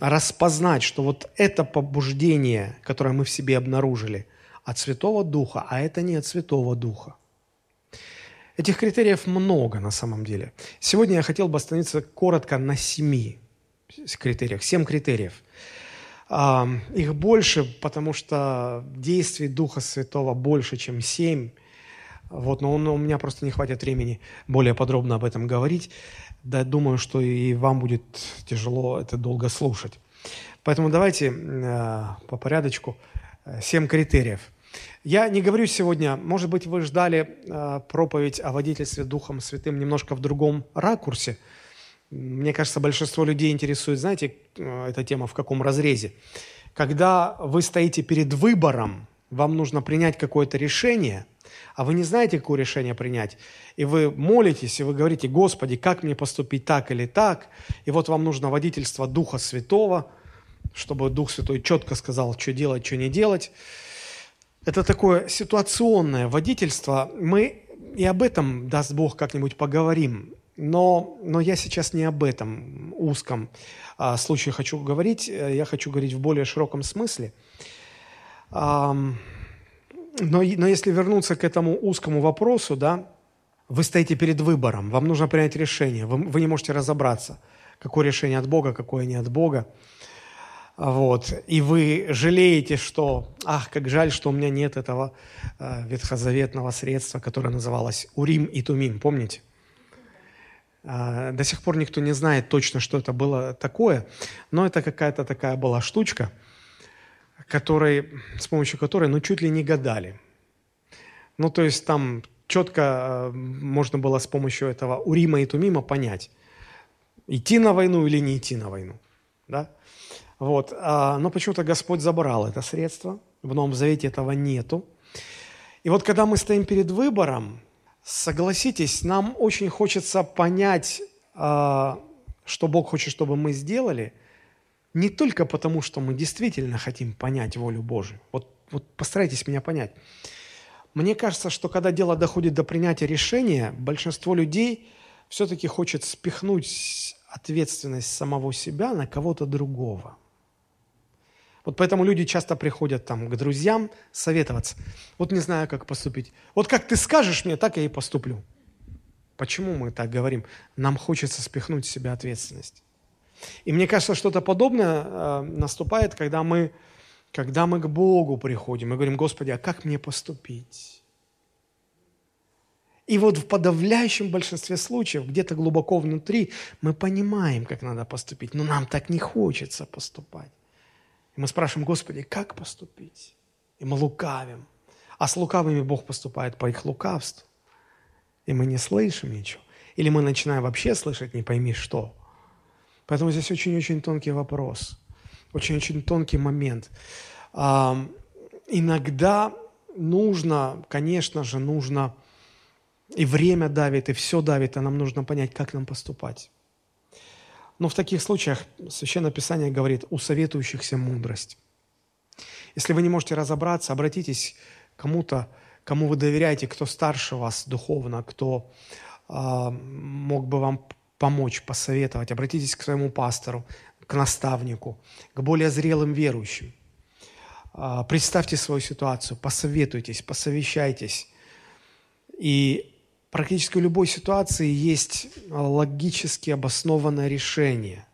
распознать, что вот это побуждение, которое мы в себе обнаружили, от Святого Духа, а это не от Святого Духа. Этих критериев много на самом деле. Сегодня я хотел бы остановиться коротко на семи критериях, семь критериев. Их больше, потому что действий Духа Святого больше, чем семь. Вот, но у меня просто не хватит времени более подробно об этом говорить да, думаю, что и вам будет тяжело это долго слушать. Поэтому давайте э, по порядочку. Э, семь критериев. Я не говорю сегодня, может быть, вы ждали э, проповедь о водительстве Духом Святым немножко в другом ракурсе. Мне кажется, большинство людей интересует, знаете, э, эта тема в каком разрезе. Когда вы стоите перед выбором, вам нужно принять какое-то решение – а вы не знаете, какое решение принять, и вы молитесь, и вы говорите, Господи, как мне поступить так или так, и вот вам нужно водительство Духа Святого, чтобы Дух Святой четко сказал, что делать, что не делать. Это такое ситуационное водительство. Мы и об этом, даст Бог, как-нибудь поговорим. Но, но я сейчас не об этом узком а, случае хочу говорить. Я хочу говорить в более широком смысле. Но, но если вернуться к этому узкому вопросу, да, вы стоите перед выбором, вам нужно принять решение, вы, вы не можете разобраться, какое решение от Бога, какое не от Бога. Вот. И вы жалеете, что, ах, как жаль, что у меня нет этого э, ветхозаветного средства, которое называлось Урим и Тумим, помните? Э, до сих пор никто не знает точно, что это было такое, но это какая-то такая была штучка – которой, с помощью которой, ну, чуть ли не гадали. Ну, то есть там четко э, можно было с помощью этого Урима и Тумима понять, идти на войну или не идти на войну. Да? Вот. А, но почему-то Господь забрал это средство, в Новом Завете этого нету. И вот когда мы стоим перед выбором, согласитесь, нам очень хочется понять, а, что Бог хочет, чтобы мы сделали – не только потому, что мы действительно хотим понять волю Божию. Вот, вот постарайтесь меня понять. Мне кажется, что когда дело доходит до принятия решения, большинство людей все-таки хочет спихнуть ответственность самого себя на кого-то другого. Вот поэтому люди часто приходят там к друзьям советоваться. Вот не знаю, как поступить. Вот как ты скажешь мне, так я и поступлю. Почему мы так говорим? Нам хочется спихнуть с себя ответственность. И мне кажется, что-то подобное э, наступает, когда мы, когда мы к Богу приходим и говорим, Господи, а как мне поступить? И вот в подавляющем большинстве случаев, где-то глубоко внутри, мы понимаем, как надо поступить, но нам так не хочется поступать. И мы спрашиваем, Господи, как поступить? И мы лукавим. А с лукавыми Бог поступает по их лукавству. И мы не слышим ничего. Или мы начинаем вообще слышать, не пойми что. Поэтому здесь очень-очень тонкий вопрос. Очень-очень тонкий момент. А, иногда нужно, конечно же, нужно, и время давит, и все давит, а нам нужно понять, как нам поступать. Но в таких случаях Священное Писание говорит, у советующихся мудрость. Если вы не можете разобраться, обратитесь к кому-то, кому вы доверяете, кто старше вас духовно, кто э, мог бы вам помочь, посоветовать. Обратитесь к своему пастору, к наставнику, к более зрелым верующим. Э, представьте свою ситуацию, посоветуйтесь, посовещайтесь. И практически в любой ситуации есть логически обоснованное решение.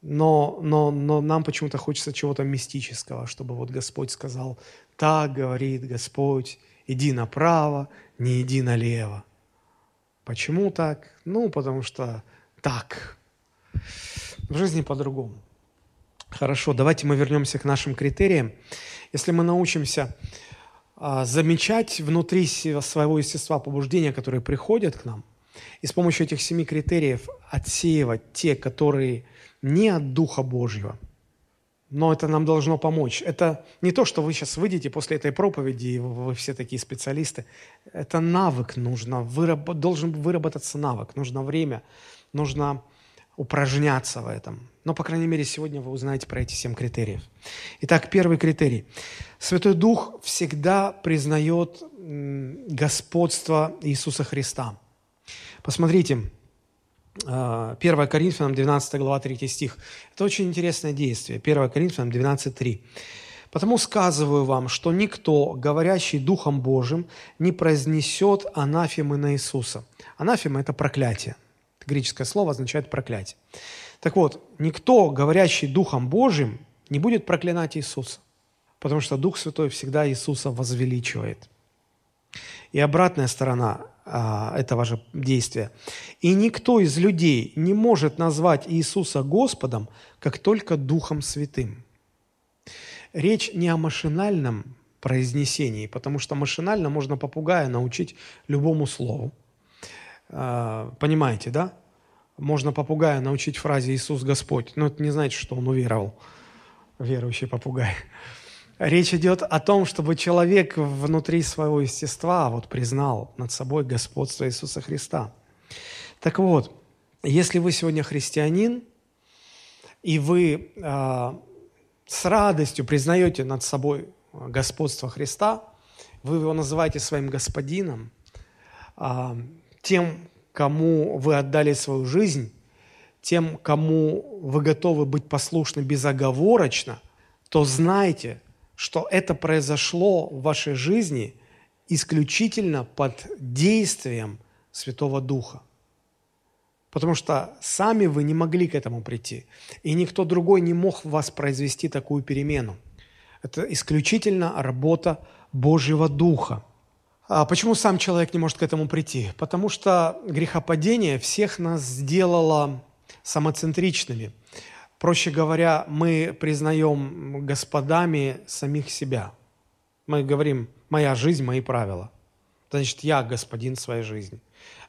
Но, но, но нам почему-то хочется чего-то мистического, чтобы вот Господь сказал, так говорит Господь, иди направо, не иди налево. Почему так? Ну, потому что так. В жизни по-другому. Хорошо, давайте мы вернемся к нашим критериям. Если мы научимся а, замечать внутри своего естества побуждения, которые приходят к нам, и с помощью этих семи критериев отсеивать те, которые не от Духа Божьего – но это нам должно помочь. Это не то, что вы сейчас выйдете после этой проповеди, и вы все такие специалисты. Это навык нужно, выраб... должен выработаться навык, нужно время, нужно упражняться в этом. Но, по крайней мере, сегодня вы узнаете про эти семь критериев. Итак, первый критерий. Святой Дух всегда признает господство Иисуса Христа. Посмотрите, 1 а, Коринфянам 12 глава 3 стих. Это очень интересное действие. 1 Коринфянам 12, 3. «Потому сказываю вам, что никто, говорящий Духом Божиим, не произнесет анафемы на Иисуса». Анафема – это проклятие. Это греческое слово означает проклятие. Так вот, никто, говорящий Духом Божиим, не будет проклинать Иисуса, потому что Дух Святой всегда Иисуса возвеличивает. И обратная сторона этого же действия. И никто из людей не может назвать Иисуса Господом, как только Духом Святым. Речь не о машинальном произнесении, потому что машинально можно попугая научить любому слову. А, понимаете, да? Можно попугая научить фразе «Иисус Господь», но это не значит, что он уверовал, верующий попугай. Речь идет о том, чтобы человек внутри своего естества вот признал над собой господство Иисуса Христа. Так вот, если вы сегодня христианин, и вы э, с радостью признаете над собой господство Христа, вы его называете своим господином, э, тем, кому вы отдали свою жизнь, тем, кому вы готовы быть послушны безоговорочно, то знайте – что это произошло в вашей жизни исключительно под действием Святого Духа. Потому что сами вы не могли к этому прийти. И никто другой не мог в вас произвести такую перемену. Это исключительно работа Божьего Духа. А почему сам человек не может к этому прийти? Потому что грехопадение всех нас сделало самоцентричными. Проще говоря, мы признаем господами самих себя. Мы говорим, моя жизнь, мои правила. Это значит, я господин своей жизни.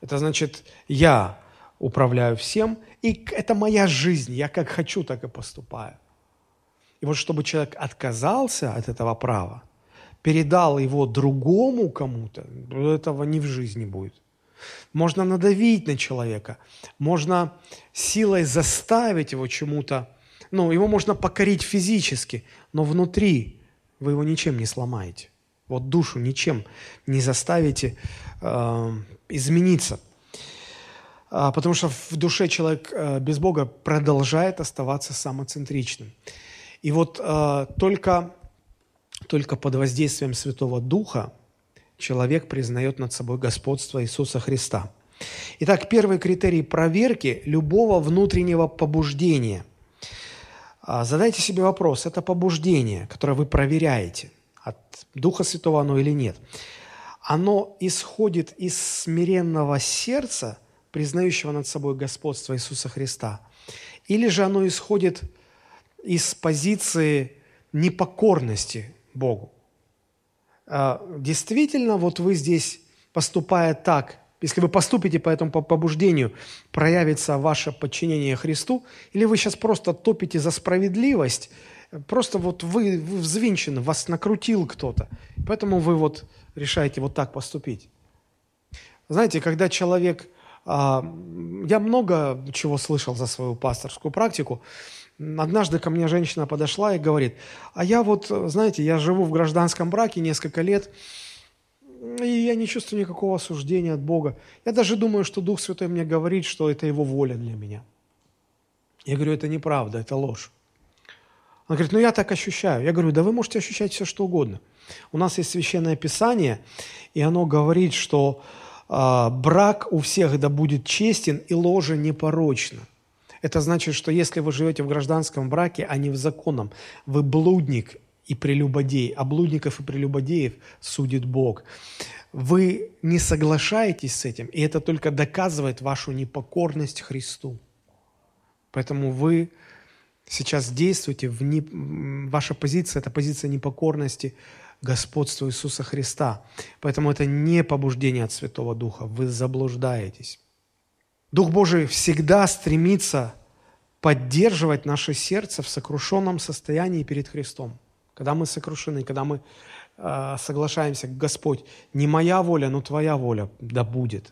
Это значит, я управляю всем, и это моя жизнь, я как хочу, так и поступаю. И вот чтобы человек отказался от этого права, передал его другому кому-то, этого не в жизни будет. Можно надавить на человека, можно силой заставить его чему-то, ну, его можно покорить физически, но внутри вы его ничем не сломаете. Вот душу ничем не заставите э, измениться. А, потому что в душе человек э, без Бога продолжает оставаться самоцентричным. И вот э, только, только под воздействием Святого Духа человек признает над собой господство Иисуса Христа. Итак, первый критерий проверки любого внутреннего побуждения. А, задайте себе вопрос, это побуждение, которое вы проверяете, от Духа Святого оно или нет, оно исходит из смиренного сердца, признающего над собой господство Иисуса Христа, или же оно исходит из позиции непокорности Богу. А, действительно, вот вы здесь, поступая так, если вы поступите по этому побуждению, проявится ваше подчинение Христу, или вы сейчас просто топите за справедливость, просто вот вы, вы взвинчены, вас накрутил кто-то, поэтому вы вот решаете вот так поступить. Знаете, когда человек... А, я много чего слышал за свою пасторскую практику, Однажды ко мне женщина подошла и говорит, а я вот, знаете, я живу в гражданском браке несколько лет, и я не чувствую никакого осуждения от Бога. Я даже думаю, что Дух Святой мне говорит, что это Его воля для меня. Я говорю, это неправда, это ложь. Она говорит, ну я так ощущаю. Я говорю, да вы можете ощущать все, что угодно. У нас есть Священное Писание, и оно говорит, что э, брак у всех да будет честен, и ложа непорочна. Это значит, что если вы живете в гражданском браке, а не в законном, вы блудник и прелюбодей, а блудников и прелюбодеев судит Бог. Вы не соглашаетесь с этим, и это только доказывает вашу непокорность Христу. Поэтому вы сейчас действуете, в не... ваша позиция – это позиция непокорности господству Иисуса Христа. Поэтому это не побуждение от Святого Духа, вы заблуждаетесь. Дух Божий всегда стремится поддерживать наше сердце в сокрушенном состоянии перед Христом. Когда мы сокрушены, когда мы э, соглашаемся, Господь, не моя воля, но Твоя воля да будет.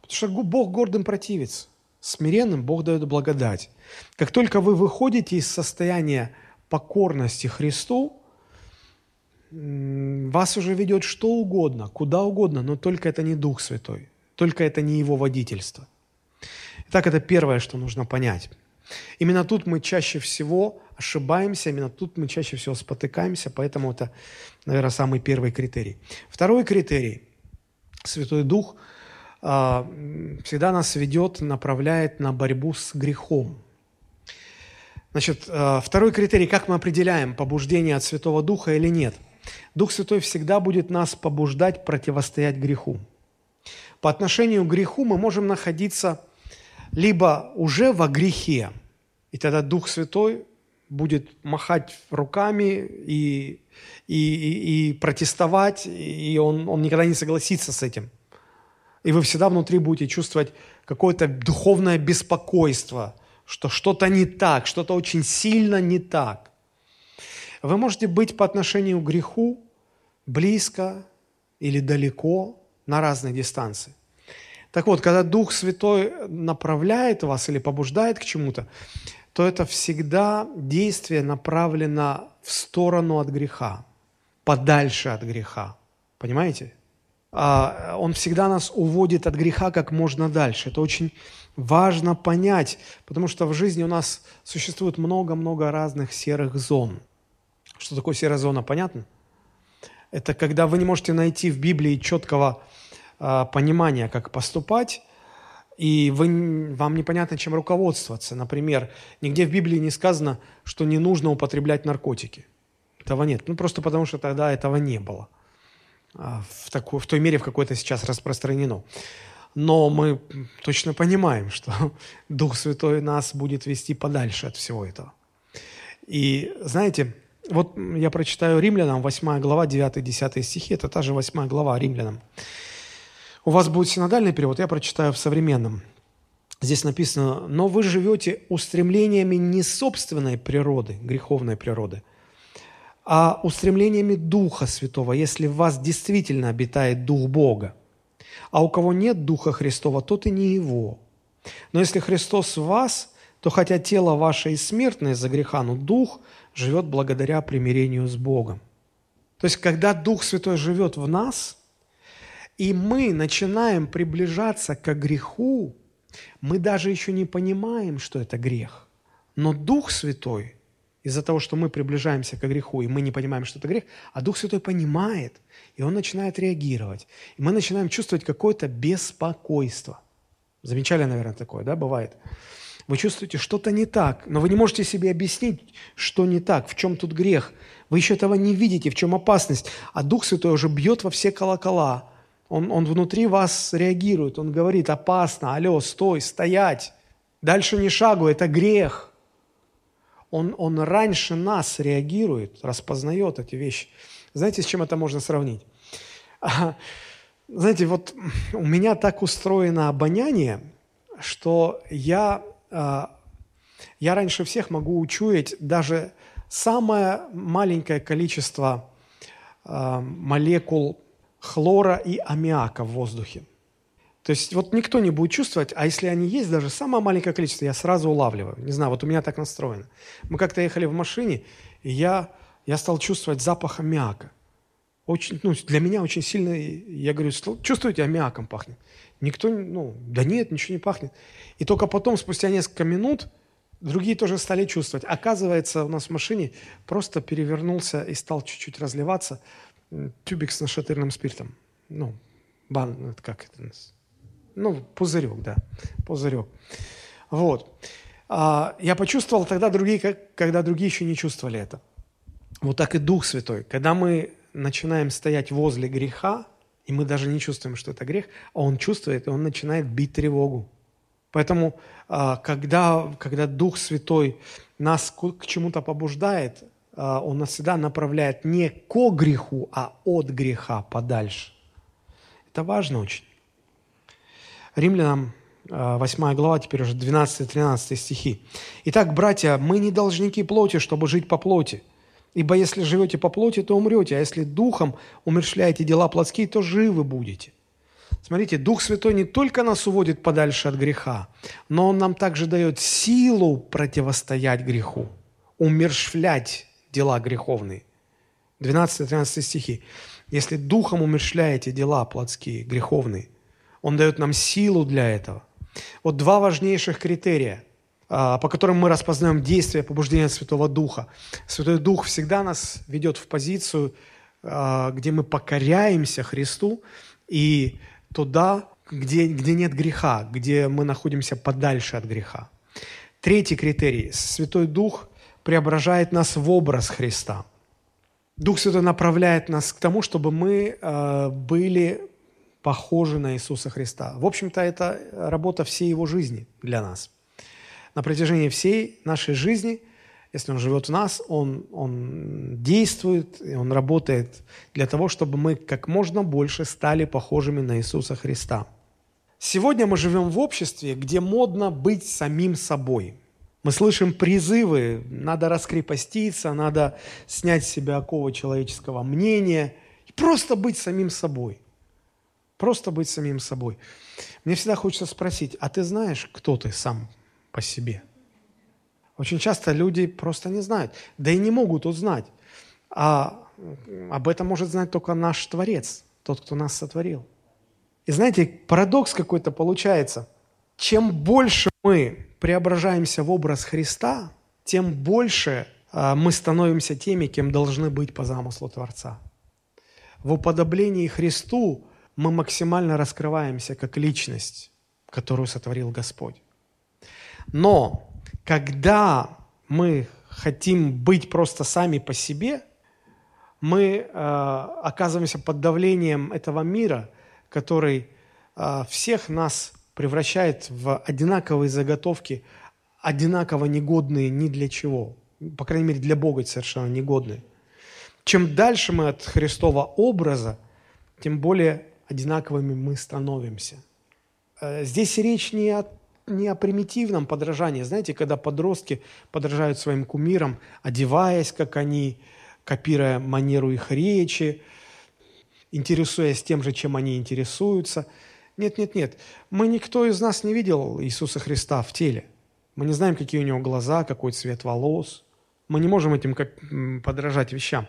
Потому что Бог гордым противится. Смиренным Бог дает благодать. Как только вы выходите из состояния покорности Христу, вас уже ведет что угодно, куда угодно, но только это не Дух Святой, только это не Его водительство. Итак, это первое, что нужно понять. Именно тут мы чаще всего ошибаемся, именно тут мы чаще всего спотыкаемся, поэтому это, наверное, самый первый критерий. Второй критерий. Святой Дух э, всегда нас ведет, направляет на борьбу с грехом. Значит, э, второй критерий, как мы определяем, побуждение от Святого Духа или нет. Дух Святой всегда будет нас побуждать противостоять греху. По отношению к греху мы можем находиться либо уже во грехе, и тогда Дух Святой будет махать руками и, и, и, и протестовать, и он, он никогда не согласится с этим. И вы всегда внутри будете чувствовать какое-то духовное беспокойство, что что-то не так, что-то очень сильно не так. Вы можете быть по отношению к греху близко или далеко на разной дистанции. Так вот, когда Дух Святой направляет вас или побуждает к чему-то, то это всегда действие направлено в сторону от греха, подальше от греха. Понимаете? А, он всегда нас уводит от греха как можно дальше. Это очень важно понять, потому что в жизни у нас существует много-много разных серых зон. Что такое серая зона, понятно? Это когда вы не можете найти в Библии четкого понимания, как поступать, и вы, вам непонятно, чем руководствоваться. Например, нигде в Библии не сказано, что не нужно употреблять наркотики. Этого нет. Ну, просто потому, что тогда этого не было. А, в, такой, в той мере, в какой это сейчас распространено. Но мы точно понимаем, что Дух Святой нас будет вести подальше от всего этого. И знаете, вот я прочитаю Римлянам, 8 глава, 9-10 стихи, это та же 8 глава Римлянам. У вас будет синодальный перевод, я прочитаю в современном. Здесь написано, но вы живете устремлениями не собственной природы, греховной природы, а устремлениями Духа Святого, если в вас действительно обитает Дух Бога. А у кого нет Духа Христова, тот и не Его. Но если Христос в вас, то хотя тело ваше и смертное за греха, но Дух живет благодаря примирению с Богом. То есть, когда Дух Святой живет в нас – и мы начинаем приближаться к греху, мы даже еще не понимаем, что это грех. Но Дух Святой из-за того, что мы приближаемся к греху, и мы не понимаем, что это грех, а Дух Святой понимает, и Он начинает реагировать. И мы начинаем чувствовать какое-то беспокойство. Замечали, наверное, такое, да, бывает? Вы чувствуете, что-то не так, но вы не можете себе объяснить, что не так, в чем тут грех. Вы еще этого не видите, в чем опасность. А Дух Святой уже бьет во все колокола. Он, он внутри вас реагирует, он говорит, опасно, алло, стой, стоять. Дальше не шагу, это грех. Он, он раньше нас реагирует, распознает эти вещи. Знаете, с чем это можно сравнить? Знаете, вот у меня так устроено обоняние, что я а, я раньше всех могу учуять даже самое маленькое количество а, молекул хлора и аммиака в воздухе. То есть вот никто не будет чувствовать, а если они есть, даже самое маленькое количество, я сразу улавливаю. Не знаю, вот у меня так настроено. Мы как-то ехали в машине, и я, я стал чувствовать запах аммиака. Очень, ну, для меня очень сильно, я говорю, чувствуете, аммиаком пахнет. Никто, ну, да нет, ничего не пахнет. И только потом, спустя несколько минут, другие тоже стали чувствовать. Оказывается, у нас в машине просто перевернулся и стал чуть-чуть разливаться тюбик с нашатырным спиртом. Ну, бан, как это? Ну, пузырек, да, пузырек. Вот. А, я почувствовал тогда другие, когда другие еще не чувствовали это. Вот так и Дух Святой. Когда мы начинаем стоять возле греха, и мы даже не чувствуем, что это грех, а он чувствует, и он начинает бить тревогу. Поэтому, а, когда, когда Дух Святой нас к чему-то побуждает, Он нас всегда направляет не ко греху, а от греха подальше. Это важно очень. Римлянам 8 а, глава, теперь уже 12-13 стихи. «Итак, братья, мы не должники плоти, чтобы жить по плоти. Ибо если живете по плоти, то умрете, а если духом умершляете дела плотские, то живы будете». Смотрите, Дух Святой не только нас уводит подальше от греха, но Он нам также дает силу противостоять греху, умершвлять дела греховные. 12-13 стихи. «Если духом умершляете дела плотские, греховные, Он дает нам силу для этого». Вот два важнейших критерия – а, по которым мы распознаем действие побуждения Святого Духа. Святой Дух всегда нас ведет в позицию, а, где мы покоряемся Христу и туда, где, где нет греха, где мы находимся подальше от греха. Третий критерий. Святой Дух преображает нас в образ Христа. Дух Святой направляет нас к тому, чтобы мы а, были похожи на Иисуса Христа. В общем-то, это работа всей Его жизни для нас – на протяжении всей нашей жизни, если Он живет в нас, Он, он действует, и Он работает для того, чтобы мы как можно больше стали похожими на Иисуса Христа. Сегодня мы живем в обществе, где модно быть самим собой. Мы слышим призывы, надо раскрепоститься, надо снять с себя оковы человеческого мнения и просто быть самим собой. Просто быть самим собой. Мне всегда хочется спросить, а ты знаешь, кто ты сам по себе. Очень часто люди просто не знают, да и не могут узнать. А об этом может знать только наш Творец, тот, кто нас сотворил. И знаете, парадокс какой-то получается. Чем больше мы преображаемся в образ Христа, тем больше а, мы становимся теми, кем должны быть по замыслу Творца. В уподоблении Христу мы максимально раскрываемся как личность, которую сотворил Господь. Но когда мы хотим быть просто сами по себе, мы э, оказываемся под давлением этого мира, который э, всех нас превращает в одинаковые заготовки, одинаково негодные ни для чего. По крайней мере, для Бога совершенно негодные. Чем дальше мы от Христова образа, тем более одинаковыми мы становимся. Э, здесь речь не о не о примитивном подражании. Знаете, когда подростки подражают своим кумирам, одеваясь, как они, копируя манеру их речи, интересуясь тем же, чем они интересуются. Нет, нет, нет. Мы никто из нас не видел Иисуса Христа в теле. Мы не знаем, какие у него глаза, какой цвет волос. Мы не можем этим подражать вещам.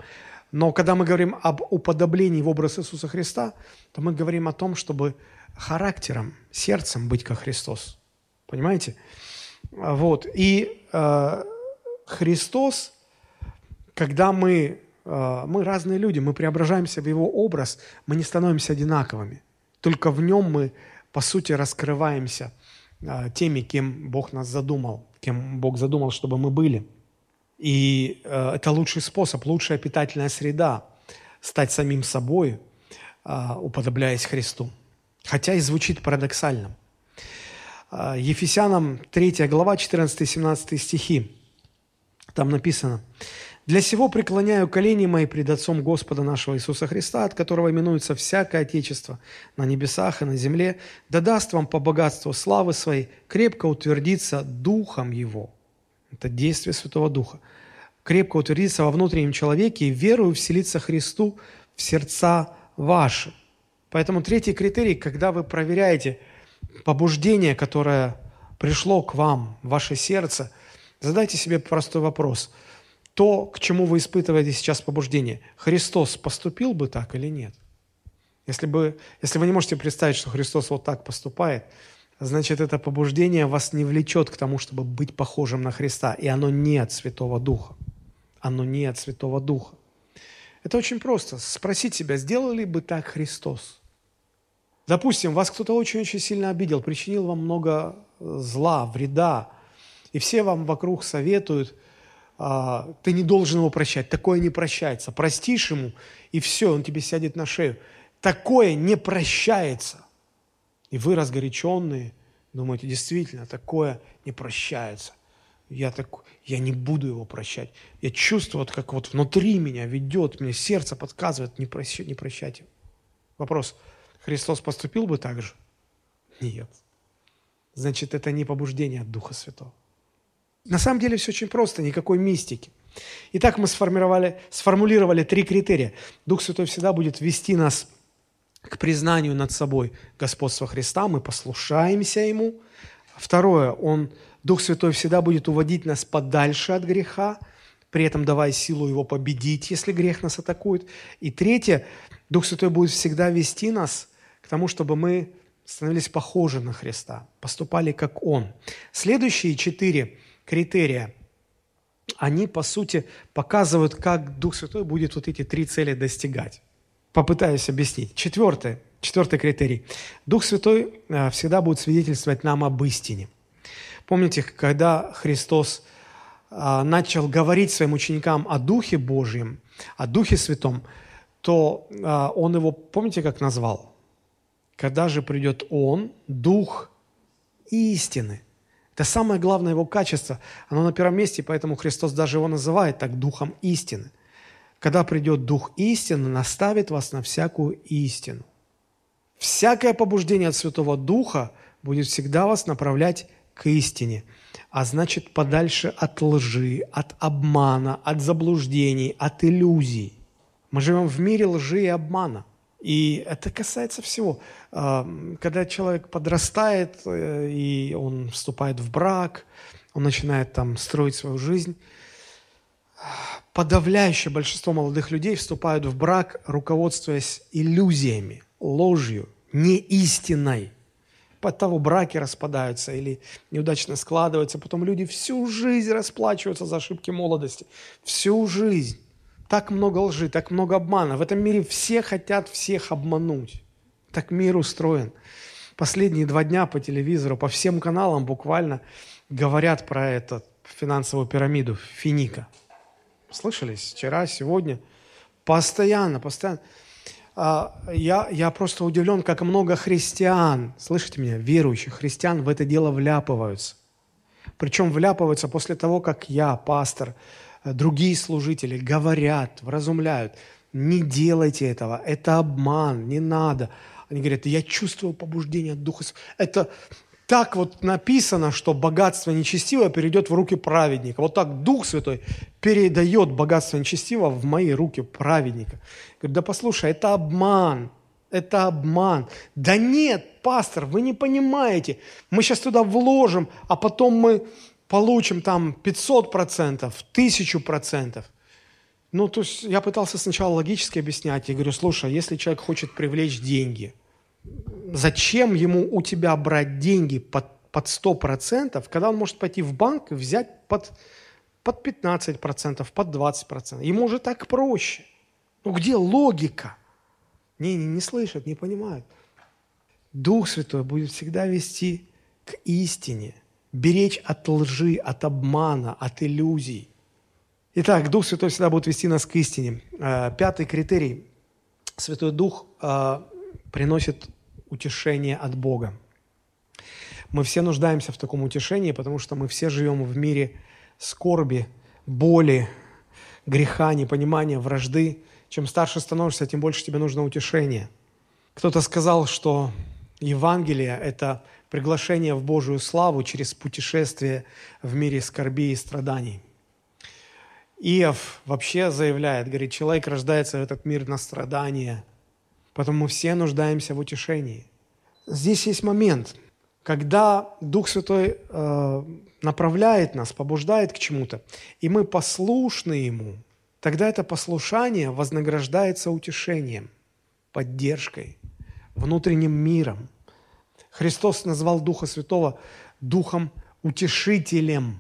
Но когда мы говорим об уподоблении в образ Иисуса Христа, то мы говорим о том, чтобы характером, сердцем быть как Христос. Понимаете? Вот. И э, Христос когда мы, э, мы разные люди, мы преображаемся в Его образ, мы не становимся одинаковыми. Только в Нем мы, по сути, раскрываемся э, теми, кем Бог нас задумал, кем Бог задумал, чтобы мы были. И э, это лучший способ, лучшая питательная среда стать самим собой, уподобляясь Христу. Хотя и звучит парадоксально. Ефесянам 3 глава, 14-17 стихи. Там написано, «Для сего преклоняю колени мои пред Отцом Господа нашего Иисуса Христа, от которого именуется всякое Отечество на небесах и на земле, да даст вам по богатству славы своей крепко утвердиться Духом Его». Это действие Святого Духа. Крепко утвердиться во внутреннем человеке и верою вселиться Христу в сердца ваши. Поэтому третий критерий, когда вы проверяете побуждение, которое пришло к вам, в ваше сердце – Задайте себе простой вопрос. То, к чему вы испытываете сейчас побуждение, Христос поступил бы так или нет? Если, бы, если вы не можете представить, что Христос вот так поступает, значит, это побуждение вас не влечет к тому, чтобы быть похожим на Христа. И оно не от Святого Духа. Оно не от Святого Духа. Это очень просто. Спросить себя, сделал ли бы так Христос? Допустим, вас кто-то очень-очень сильно обидел, причинил вам много зла, вреда, и все вам вокруг советуют, а, ты не должен его прощать, такое не прощается. Простишь ему, и все, он тебе сядет на шею. Такое не прощается. И вы разгоряченные, думаете, действительно, такое не прощается. Я, так, я не буду его прощать. Я чувствую, вот как вот внутри меня ведет, мне сердце подсказывает, не, прощать, не прощать. Вопрос, Христос поступил бы так же? Нет. Значит, это не побуждение от Духа Святого. На самом деле все очень просто, никакой мистики. Итак, мы сформировали, сформулировали три критерия. Дух Святой всегда будет вести нас к признанию над собой господства Христа, мы послушаемся Ему. Второе, Он, Дух Святой всегда будет уводить нас подальше от греха, при этом давая силу Его победить, если грех нас атакует. И третье, Дух Святой будет всегда вести нас к тому, чтобы мы становились похожи на Христа, поступали как Он. Следующие четыре критерия, они, по сути, показывают, как Дух Святой будет вот эти три цели достигать. Попытаюсь объяснить. Четвертое, четвертый критерий. Дух Святой э, всегда будет свидетельствовать нам об истине. Помните, когда Христос э, начал говорить своим ученикам о Духе Божьем, о Духе Святом, то э, Он его, помните, как назвал? Когда же придет Он, Дух истины, это самое главное его качество. Оно на первом месте, поэтому Христос даже его называет так духом истины. Когда придет дух истины, наставит вас на всякую истину. Всякое побуждение от Святого Духа будет всегда вас направлять к истине, а значит подальше от лжи, от обмана, от заблуждений, от иллюзий. Мы живем в мире лжи и обмана – и это касается всего. Когда человек подрастает, э, и он вступает в брак, он начинает там строить свою жизнь, подавляющее большинство молодых людей вступают в брак, руководствуясь иллюзиями, ложью, не истиной. Под того браки распадаются или неудачно складываются. Потом люди всю жизнь расплачиваются за ошибки молодости. Всю жизнь. Так много лжи, так много обмана. В этом мире все хотят всех обмануть. Так мир устроен. Последние два дня по телевизору, по всем каналам буквально говорят про эту финансовую пирамиду Финика. Слышались? Вчера, сегодня. Постоянно, постоянно. А, я, я просто удивлен, как много христиан, слышите меня, верующих христиан в это дело вляпываются. Причем вляпываются после того, как я, пастор, другие служители говорят, вразумляют, не делайте этого, это обман, не надо. Они говорят, я чувствую побуждение Духа Это так вот написано, что богатство нечестивое перейдет в руки праведника. Вот так Дух Святой передает богатство нечестивого в мои руки праведника. Говорит, да послушай, это обман, это обман. Да нет, пастор, вы не понимаете. Мы сейчас туда вложим, а потом мы получим там 500 процентов, 1000 процентов. Ну, то есть я пытался сначала логически объяснять. Я говорю, слушай, а если человек хочет привлечь деньги, зачем ему у тебя брать деньги под, под 100%, когда он может пойти в банк и взять под, под 15%, под 20%. Ему уже так проще. Ну где логика? Не, не, не слышат, не понимают. Дух Святой будет всегда вести к истине, беречь от лжи, от обмана, от иллюзий. Итак, Дух Святой всегда будет вести нас к истине. Э, пятый критерий. Святой Дух э, приносит утешение от Бога. Мы все нуждаемся в таком утешении, потому что мы все живем в мире скорби, боли, греха, непонимания, вражды. Чем старше становишься, тем больше тебе нужно утешение. Кто-то сказал, что Евангелие – это приглашение в Божию славу через путешествие в мире скорби и страданий. Иов вообще заявляет, говорит, человек рождается в этот мир на страдания, поэтому мы все нуждаемся в утешении. Здесь есть момент – когда Дух Святой э, направляет нас, побуждает к чему-то, и мы послушны Ему, тогда это послушание вознаграждается утешением, поддержкой, внутренним миром. Христос назвал Духа Святого Духом Утешителем,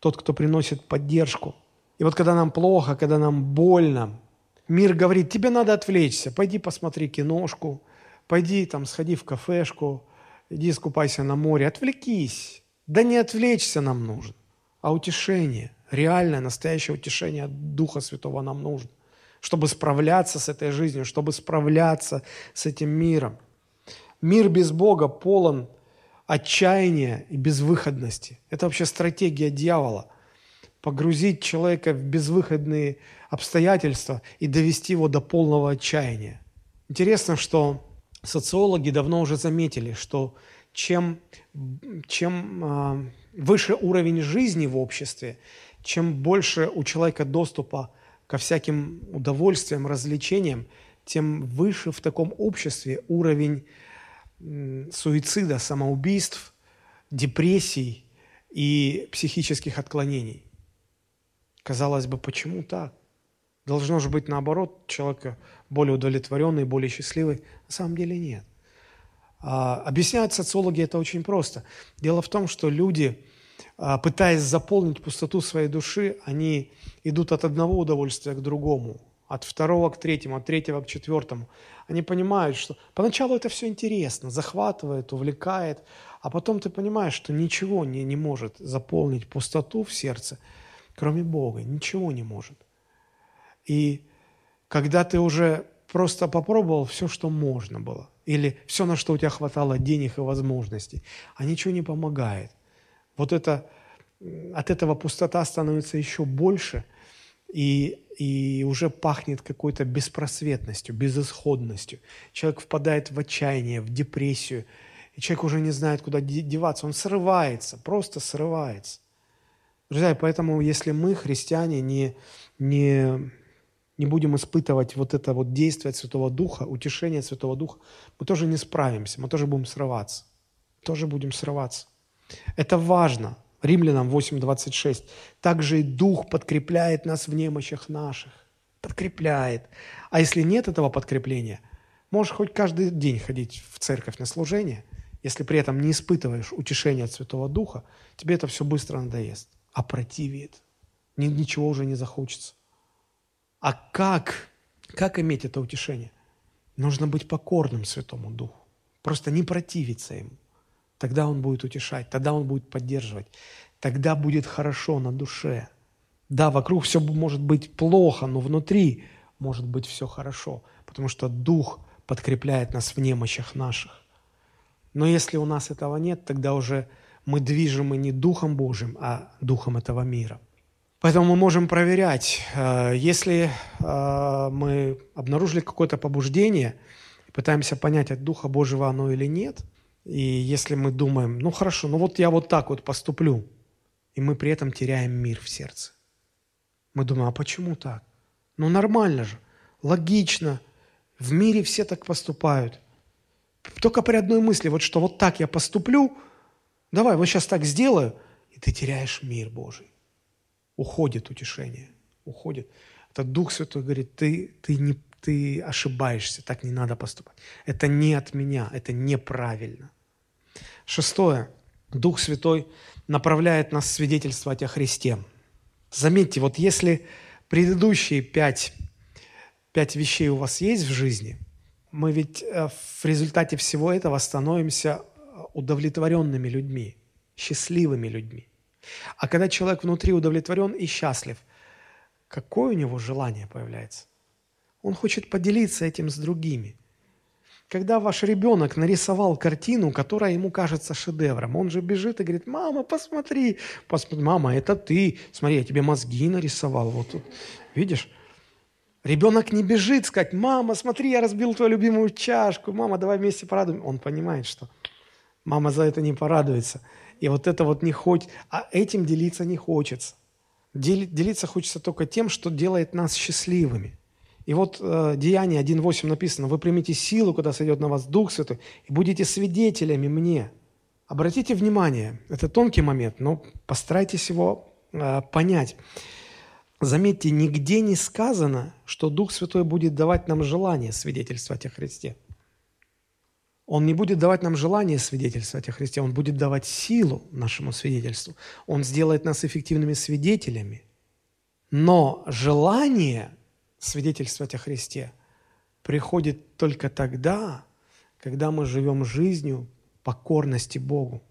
тот, кто приносит поддержку. И вот когда нам плохо, когда нам больно, мир говорит, тебе надо отвлечься, пойди посмотри киношку, пойди там сходи в кафешку, иди искупайся на море, отвлекись. Да не отвлечься нам нужно, а утешение, реальное, настоящее утешение от Духа Святого нам нужно, чтобы справляться с этой жизнью, чтобы справляться с этим миром. Мир без Бога полон отчаяния и безвыходности. Это вообще стратегия дьявола. Погрузить человека в безвыходные обстоятельства и довести его до полного отчаяния. Интересно, что социологи давно уже заметили, что чем, чем э, выше уровень жизни в обществе, чем больше у человека доступа ко всяким удовольствиям, развлечениям, тем выше в таком обществе уровень суицида, самоубийств, депрессий и психических отклонений. Казалось бы, почему так? Должно же быть наоборот, человека более удовлетворенный, более счастливый. На самом деле нет. А, объясняют социологи это очень просто. Дело в том, что люди, а, пытаясь заполнить пустоту своей души, они идут от одного удовольствия к другому, от второго к третьему, от третьего к четвертому. Они понимают, что поначалу это все интересно, захватывает, увлекает, а потом ты понимаешь, что ничего не, не может заполнить пустоту в сердце, кроме Бога, ничего не может. И когда ты уже просто попробовал все, что можно было, или все, на что у тебя хватало денег и возможностей, а ничего не помогает. Вот это, от этого пустота становится еще больше, и, и уже пахнет какой-то беспросветностью, безысходностью. Человек впадает в отчаяние, в депрессию, и человек уже не знает, куда деваться, он срывается, просто срывается. Друзья, поэтому если мы, христиане, не, не не будем испытывать вот это вот действие Святого Духа, утешение Святого Духа, мы тоже не справимся, мы тоже будем срываться. Тоже будем срываться. Это важно. Римлянам 8.26. Также и Дух подкрепляет нас в немощах наших. Подкрепляет. А если нет этого подкрепления, можешь хоть каждый день ходить в церковь на служение, если при этом не испытываешь утешения от Святого Духа, тебе это все быстро надоест, опротивит. Ничего уже не захочется. А как? Как иметь это утешение? Нужно быть покорным Святому Духу. Просто не противиться Ему. Тогда Он будет утешать, тогда Он будет поддерживать. Тогда будет хорошо на душе. Да, вокруг все может быть плохо, но внутри может быть все хорошо, потому что Дух подкрепляет нас в немощах наших. Но если у нас этого нет, тогда уже мы движимы не Духом Божьим, а Духом этого мира. Поэтому мы можем проверять, э, если э, мы обнаружили какое-то побуждение, пытаемся понять, от Духа Божьего оно или нет, и если мы думаем, ну хорошо, ну вот я вот так вот поступлю, и мы при этом теряем мир в сердце. Мы думаем, а почему так? Ну нормально же, логично, в мире все так поступают. Только при одной мысли, вот что вот так я поступлю, давай, вот сейчас так сделаю, и ты теряешь мир Божий уходит утешение, уходит. Это Дух Святой говорит, ты, ты, не, ты ошибаешься, так не надо поступать. Это не от меня, это неправильно. Шестое. Дух Святой направляет нас свидетельствовать о Христе. Заметьте, вот если предыдущие пять, пять вещей у вас есть в жизни, мы ведь э, в результате всего этого становимся удовлетворенными людьми, счастливыми людьми. А когда человек внутри удовлетворен и счастлив, какое у него желание появляется? Он хочет поделиться этим с другими. Когда ваш ребенок нарисовал картину, которая ему кажется шедевром, он же бежит и говорит, мама, посмотри, посмотри, мама, это ты, смотри, я тебе мозги нарисовал, вот тут, видишь? Ребенок не бежит сказать, мама, смотри, я разбил твою любимую чашку, мама, давай вместе порадуем. Он понимает, что мама за это не порадуется. И вот это вот не хочет, а этим делиться не хочется. Делиться хочется только тем, что делает нас счастливыми. И вот э, Деяние 1.8 написано, «Вы примите силу, когда сойдет на вас Дух Святой, и будете свидетелями мне». Обратите внимание, это тонкий момент, но постарайтесь его э, понять. Заметьте, нигде не сказано, что Дух Святой будет давать нам желание свидетельствовать о Христе. Он не будет давать нам желание свидетельствовать о Христе, Он будет давать силу нашему свидетельству. Он сделает нас эффективными свидетелями. Но желание свидетельствовать о Христе приходит только тогда, когда мы живем жизнью покорности Богу.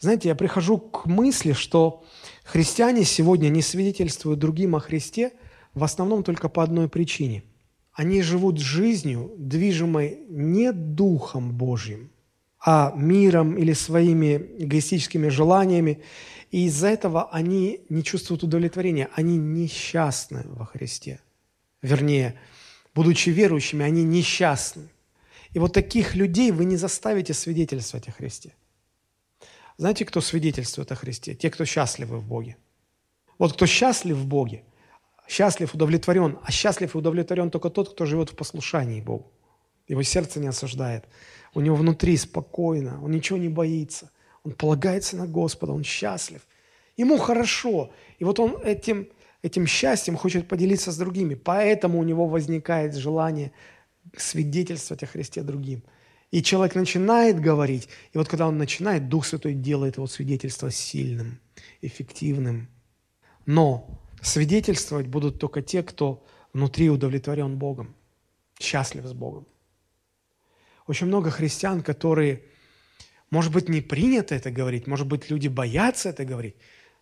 Знаете, я прихожу к мысли, что христиане сегодня не свидетельствуют другим о Христе в основном только по одной причине. Они живут жизнью, движимой не Духом Божьим, а миром или своими эгоистическими желаниями. И из-за этого они не чувствуют удовлетворения, они несчастны во Христе вернее, будучи верующими, они несчастны. И вот таких людей вы не заставите свидетельствовать о Христе. Знаете, кто свидетельствует о Христе? Те, кто счастливы в Боге. Вот кто счастлив в Боге, счастлив, удовлетворен, а счастлив и удовлетворен только тот, кто живет в послушании Богу. Его сердце не осуждает. У него внутри спокойно, он ничего не боится. Он полагается на Господа, он счастлив. Ему хорошо. И вот он этим этим счастьем хочет поделиться с другими. Поэтому у него возникает желание свидетельствовать о Христе другим. И человек начинает говорить, и вот когда он начинает, Дух Святой делает его свидетельство сильным, эффективным. Но свидетельствовать будут только те, кто внутри удовлетворен Богом, счастлив с Богом. Очень много христиан, которые, может быть, не принято это говорить, может быть, люди боятся это говорить,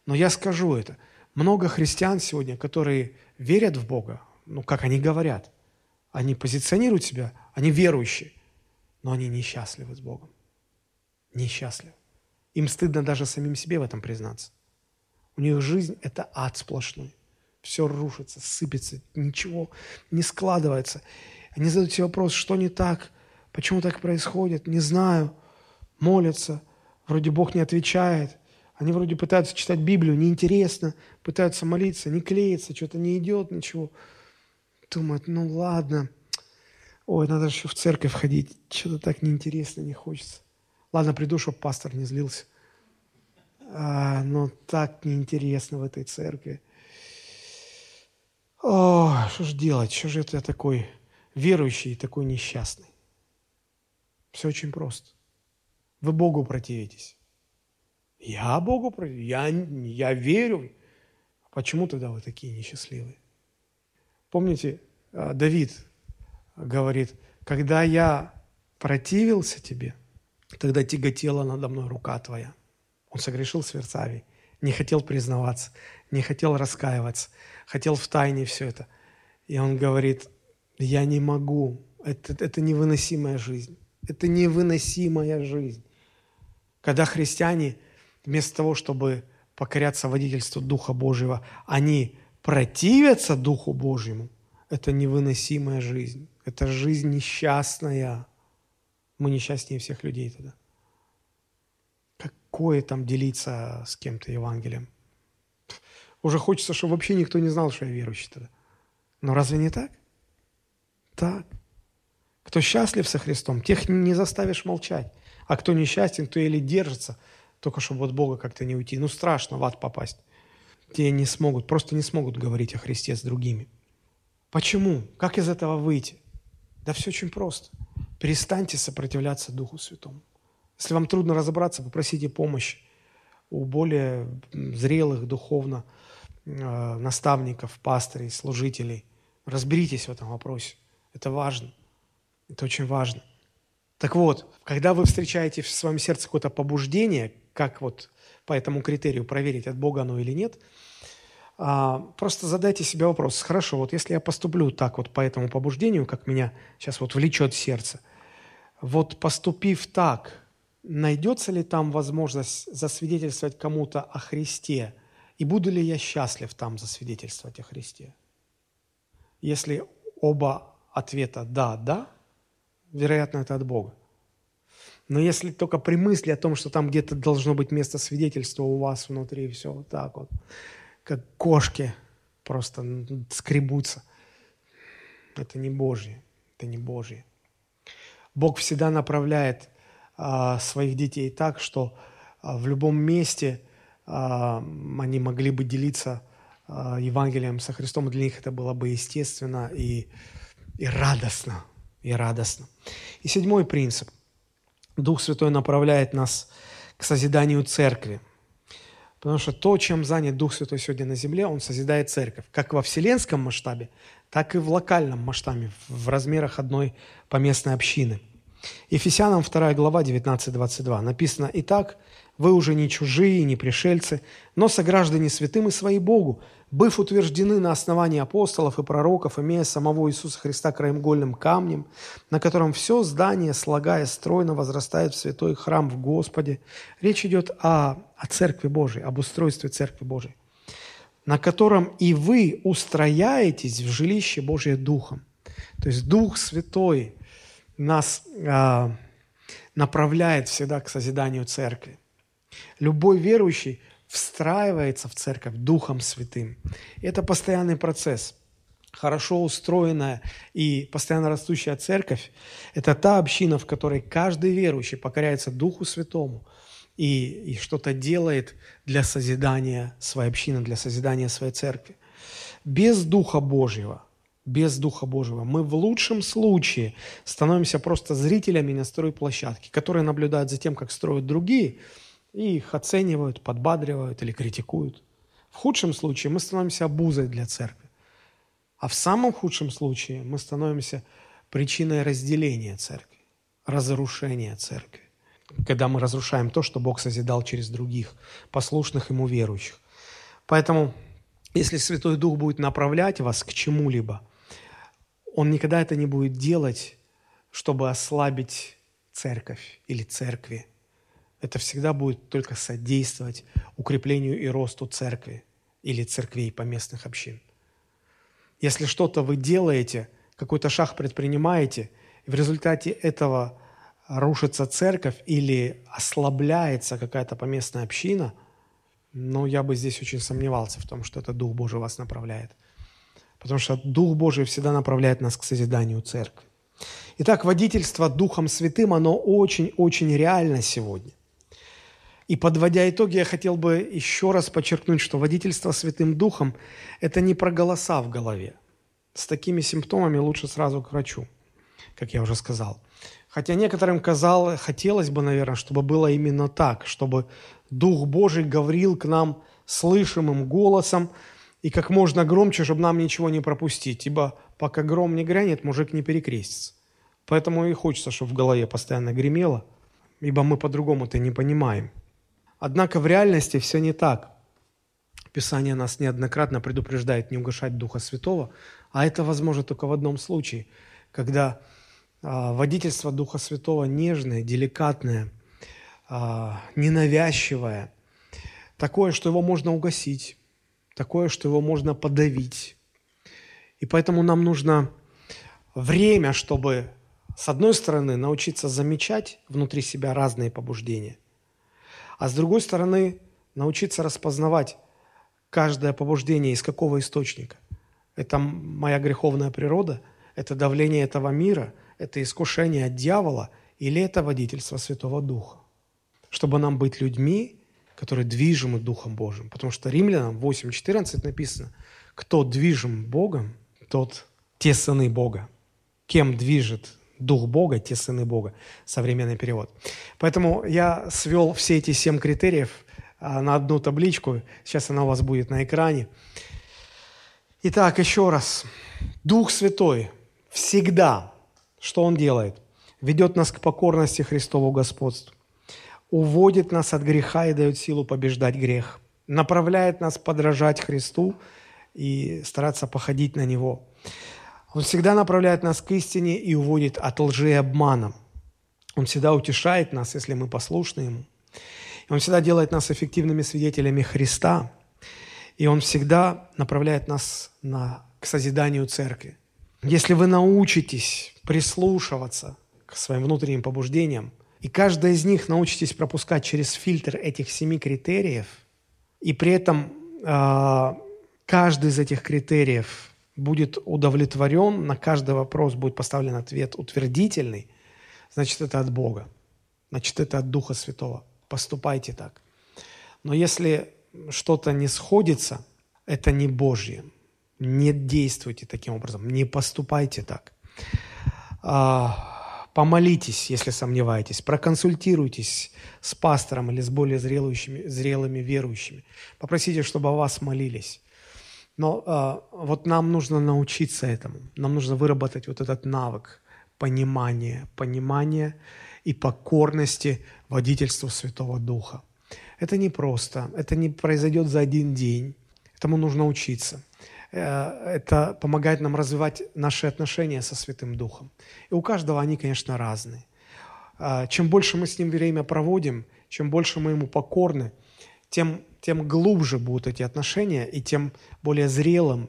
но я скажу это – много христиан сегодня, которые верят в Бога, ну, как они говорят, они позиционируют себя, они верующие, но они несчастливы с Богом. Несчастливы. Им стыдно даже самим себе в этом признаться. У них жизнь – это ад сплошной. Все рушится, сыпется, ничего не складывается. Они задают себе вопрос, что не так, почему так происходит, не знаю. Молятся, вроде Бог не отвечает – они вроде пытаются читать Библию, неинтересно, пытаются молиться, не клеится, что-то не идет, ничего. Думают, ну ладно, ой, надо еще в церковь ходить, что-то так неинтересно, не хочется. Ладно, приду, чтобы пастор не злился. А, но так неинтересно в этой церкви. О, что же делать? Что же это я такой верующий и такой несчастный? Все очень просто. Вы Богу противитесь. Я Богу против, я, я верю. Почему тогда вы такие несчастливые? Помните, а, Давид говорит, когда я противился тебе, тогда тяготела надо мной рука твоя. Он согрешил с Верцавией, не хотел признаваться, не хотел раскаиваться, хотел в тайне все это. И он говорит, я не могу, это, это невыносимая жизнь, это невыносимая жизнь. Когда христиане – вместо того, чтобы покоряться водительству Духа Божьего, они противятся Духу Божьему, это невыносимая жизнь. Это жизнь несчастная. Мы несчастнее всех людей тогда. Какое там делиться с кем-то Евангелием? Уже хочется, чтобы вообще никто не знал, что я верующий тогда. Но разве не так? Так. Кто счастлив со Христом, тех не заставишь молчать. А кто несчастен, то или держится – только чтобы от Бога как-то не уйти. Ну, страшно в ад попасть. Те не смогут, просто не смогут говорить о Христе с другими. Почему? Как из этого выйти? Да все очень просто. Перестаньте сопротивляться Духу Святому. Если вам трудно разобраться, попросите помощи у более зрелых духовно э, наставников, пастырей, служителей. Разберитесь в этом вопросе. Это важно. Это очень важно. Так вот, когда вы встречаете в своем сердце какое-то побуждение, как вот по этому критерию проверить, от Бога оно или нет, а, просто задайте себе вопрос. Хорошо, вот если я поступлю так вот по этому побуждению, как меня сейчас вот влечет сердце, вот поступив так, найдется ли там возможность засвидетельствовать кому-то о Христе? И буду ли я счастлив там засвидетельствовать о Христе? Если оба ответа «да», «да», вероятно, это от Бога. Но если только при мысли о том, что там где-то должно быть место свидетельства у вас внутри, все вот так вот, как кошки просто скребутся, это не Божье, это не Божье. Бог всегда направляет а, своих детей так, что а, в любом месте а, они могли бы делиться а, Евангелием со Христом, для них это было бы естественно и, и радостно, и радостно. И седьмой принцип. Дух Святой направляет нас к созиданию церкви. Потому что то, чем занят Дух Святой сегодня на земле, Он созидает церковь. Как во вселенском масштабе, так и в локальном масштабе, в размерах одной поместной общины. Ефесянам 2 глава 19-22 написано «Итак, вы уже не чужие, не пришельцы, но сограждане святым и свои Богу, быв утверждены на основании апостолов и пророков, имея самого Иисуса Христа краеугольным камнем, на котором все здание, слагая стройно, возрастает в святой храм в Господе». Речь идет о, о Церкви Божией, об устройстве Церкви Божией, на котором и вы устрояетесь в жилище Божие Духом. То есть Дух Святой нас а, направляет всегда к созиданию Церкви. Любой верующий встраивается в церковь Духом Святым. Это постоянный процесс. Хорошо устроенная и постоянно растущая церковь – это та община, в которой каждый верующий покоряется Духу Святому и, и что-то делает для созидания своей общины, для созидания своей церкви. Без Духа Божьего, без Духа Божьего мы в лучшем случае становимся просто зрителями на стройплощадке, которые наблюдают за тем, как строят другие – и их оценивают, подбадривают или критикуют. В худшем случае мы становимся обузой для церкви. А в самом худшем случае мы становимся причиной разделения церкви, разрушения церкви. Когда мы разрушаем то, что Бог созидал через других, послушных Ему верующих. Поэтому, если Святой Дух будет направлять вас к чему-либо, Он никогда это не будет делать, чтобы ослабить церковь или церкви – это всегда будет только содействовать укреплению и росту церкви или церквей поместных общин. Если что-то вы делаете, какой-то шаг предпринимаете, и в результате этого рушится церковь или ослабляется какая-то поместная община, ну, я бы здесь очень сомневался в том, что это Дух Божий вас направляет. Потому что Дух Божий всегда направляет нас к созиданию церкви. Итак, водительство Духом Святым, оно очень-очень реально сегодня. И подводя итоги, я хотел бы еще раз подчеркнуть, что водительство Святым Духом – это не про голоса в голове. С такими симптомами лучше сразу к врачу, как я уже сказал. Хотя некоторым казалось, хотелось бы, наверное, чтобы было именно так, чтобы Дух Божий говорил к нам слышимым голосом и как можно громче, чтобы нам ничего не пропустить. Ибо пока гром не грянет, мужик не перекрестится. Поэтому и хочется, чтобы в голове постоянно гремело, ибо мы по-другому-то не понимаем – Однако в реальности все не так. Писание нас неоднократно предупреждает не угошать Духа Святого, а это возможно только в одном случае, когда а, водительство Духа Святого нежное, деликатное, а, ненавязчивое, такое, что его можно угасить, такое, что его можно подавить. И поэтому нам нужно время, чтобы, с одной стороны, научиться замечать внутри себя разные побуждения, а с другой стороны, научиться распознавать каждое побуждение из какого источника. Это моя греховная природа, это давление этого мира, это искушение от дьявола или это водительство Святого Духа. Чтобы нам быть людьми, которые движимы Духом Божьим. Потому что Римлянам 8.14 написано, кто движим Богом, тот те сыны Бога. Кем движет Дух Бога, те сыны Бога, современный перевод. Поэтому я свел все эти семь критериев а, на одну табличку. Сейчас она у вас будет на экране. Итак, еще раз. Дух Святой всегда, что Он делает? Ведет нас к покорности Христову господству, уводит нас от греха и дает силу побеждать грех, направляет нас подражать Христу и стараться походить на Него. Он всегда направляет нас к истине и уводит от лжи и обмана. Он всегда утешает нас, если мы послушны Ему. И Он всегда делает нас эффективными свидетелями Христа. И Он всегда направляет нас на, к созиданию церкви. Если вы научитесь прислушиваться к своим внутренним побуждениям, и каждая из них научитесь пропускать через фильтр этих семи критериев, и при этом э, каждый из этих критериев будет удовлетворен, на каждый вопрос будет поставлен ответ утвердительный, значит, это от Бога, значит, это от Духа Святого. Поступайте так. Но если что-то не сходится, это не Божье. Не действуйте таким образом, не поступайте так. А, помолитесь, если сомневаетесь, проконсультируйтесь с пастором или с более зрелыми, зрелыми верующими. Попросите, чтобы о вас молились. Но а, вот нам нужно научиться этому. Нам нужно выработать вот этот навык понимания, понимания и покорности водительству Святого Духа. Это не просто, это не произойдет за один день. Этому нужно учиться. Э, это помогает нам развивать наши отношения со Святым Духом. И у каждого они, конечно, разные. А, чем больше мы с Ним время проводим, чем больше мы Ему покорны, тем, тем глубже будут эти отношения, и тем более зрелым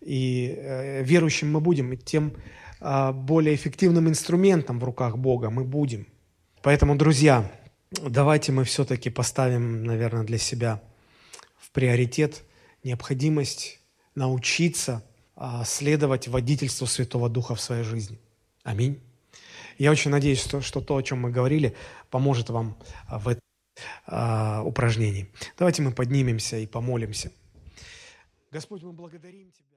и э, верующим мы будем, и тем э, более эффективным инструментом в руках Бога мы будем. Поэтому, друзья, давайте мы все-таки поставим, наверное, для себя в приоритет необходимость научиться а, следовать водительству Святого Духа в своей жизни. Аминь. Я очень надеюсь, что, что то, о чем мы говорили, поможет вам а, в этом а, упражнении. Давайте мы поднимемся и помолимся. Господь, мы благодарим Тебя.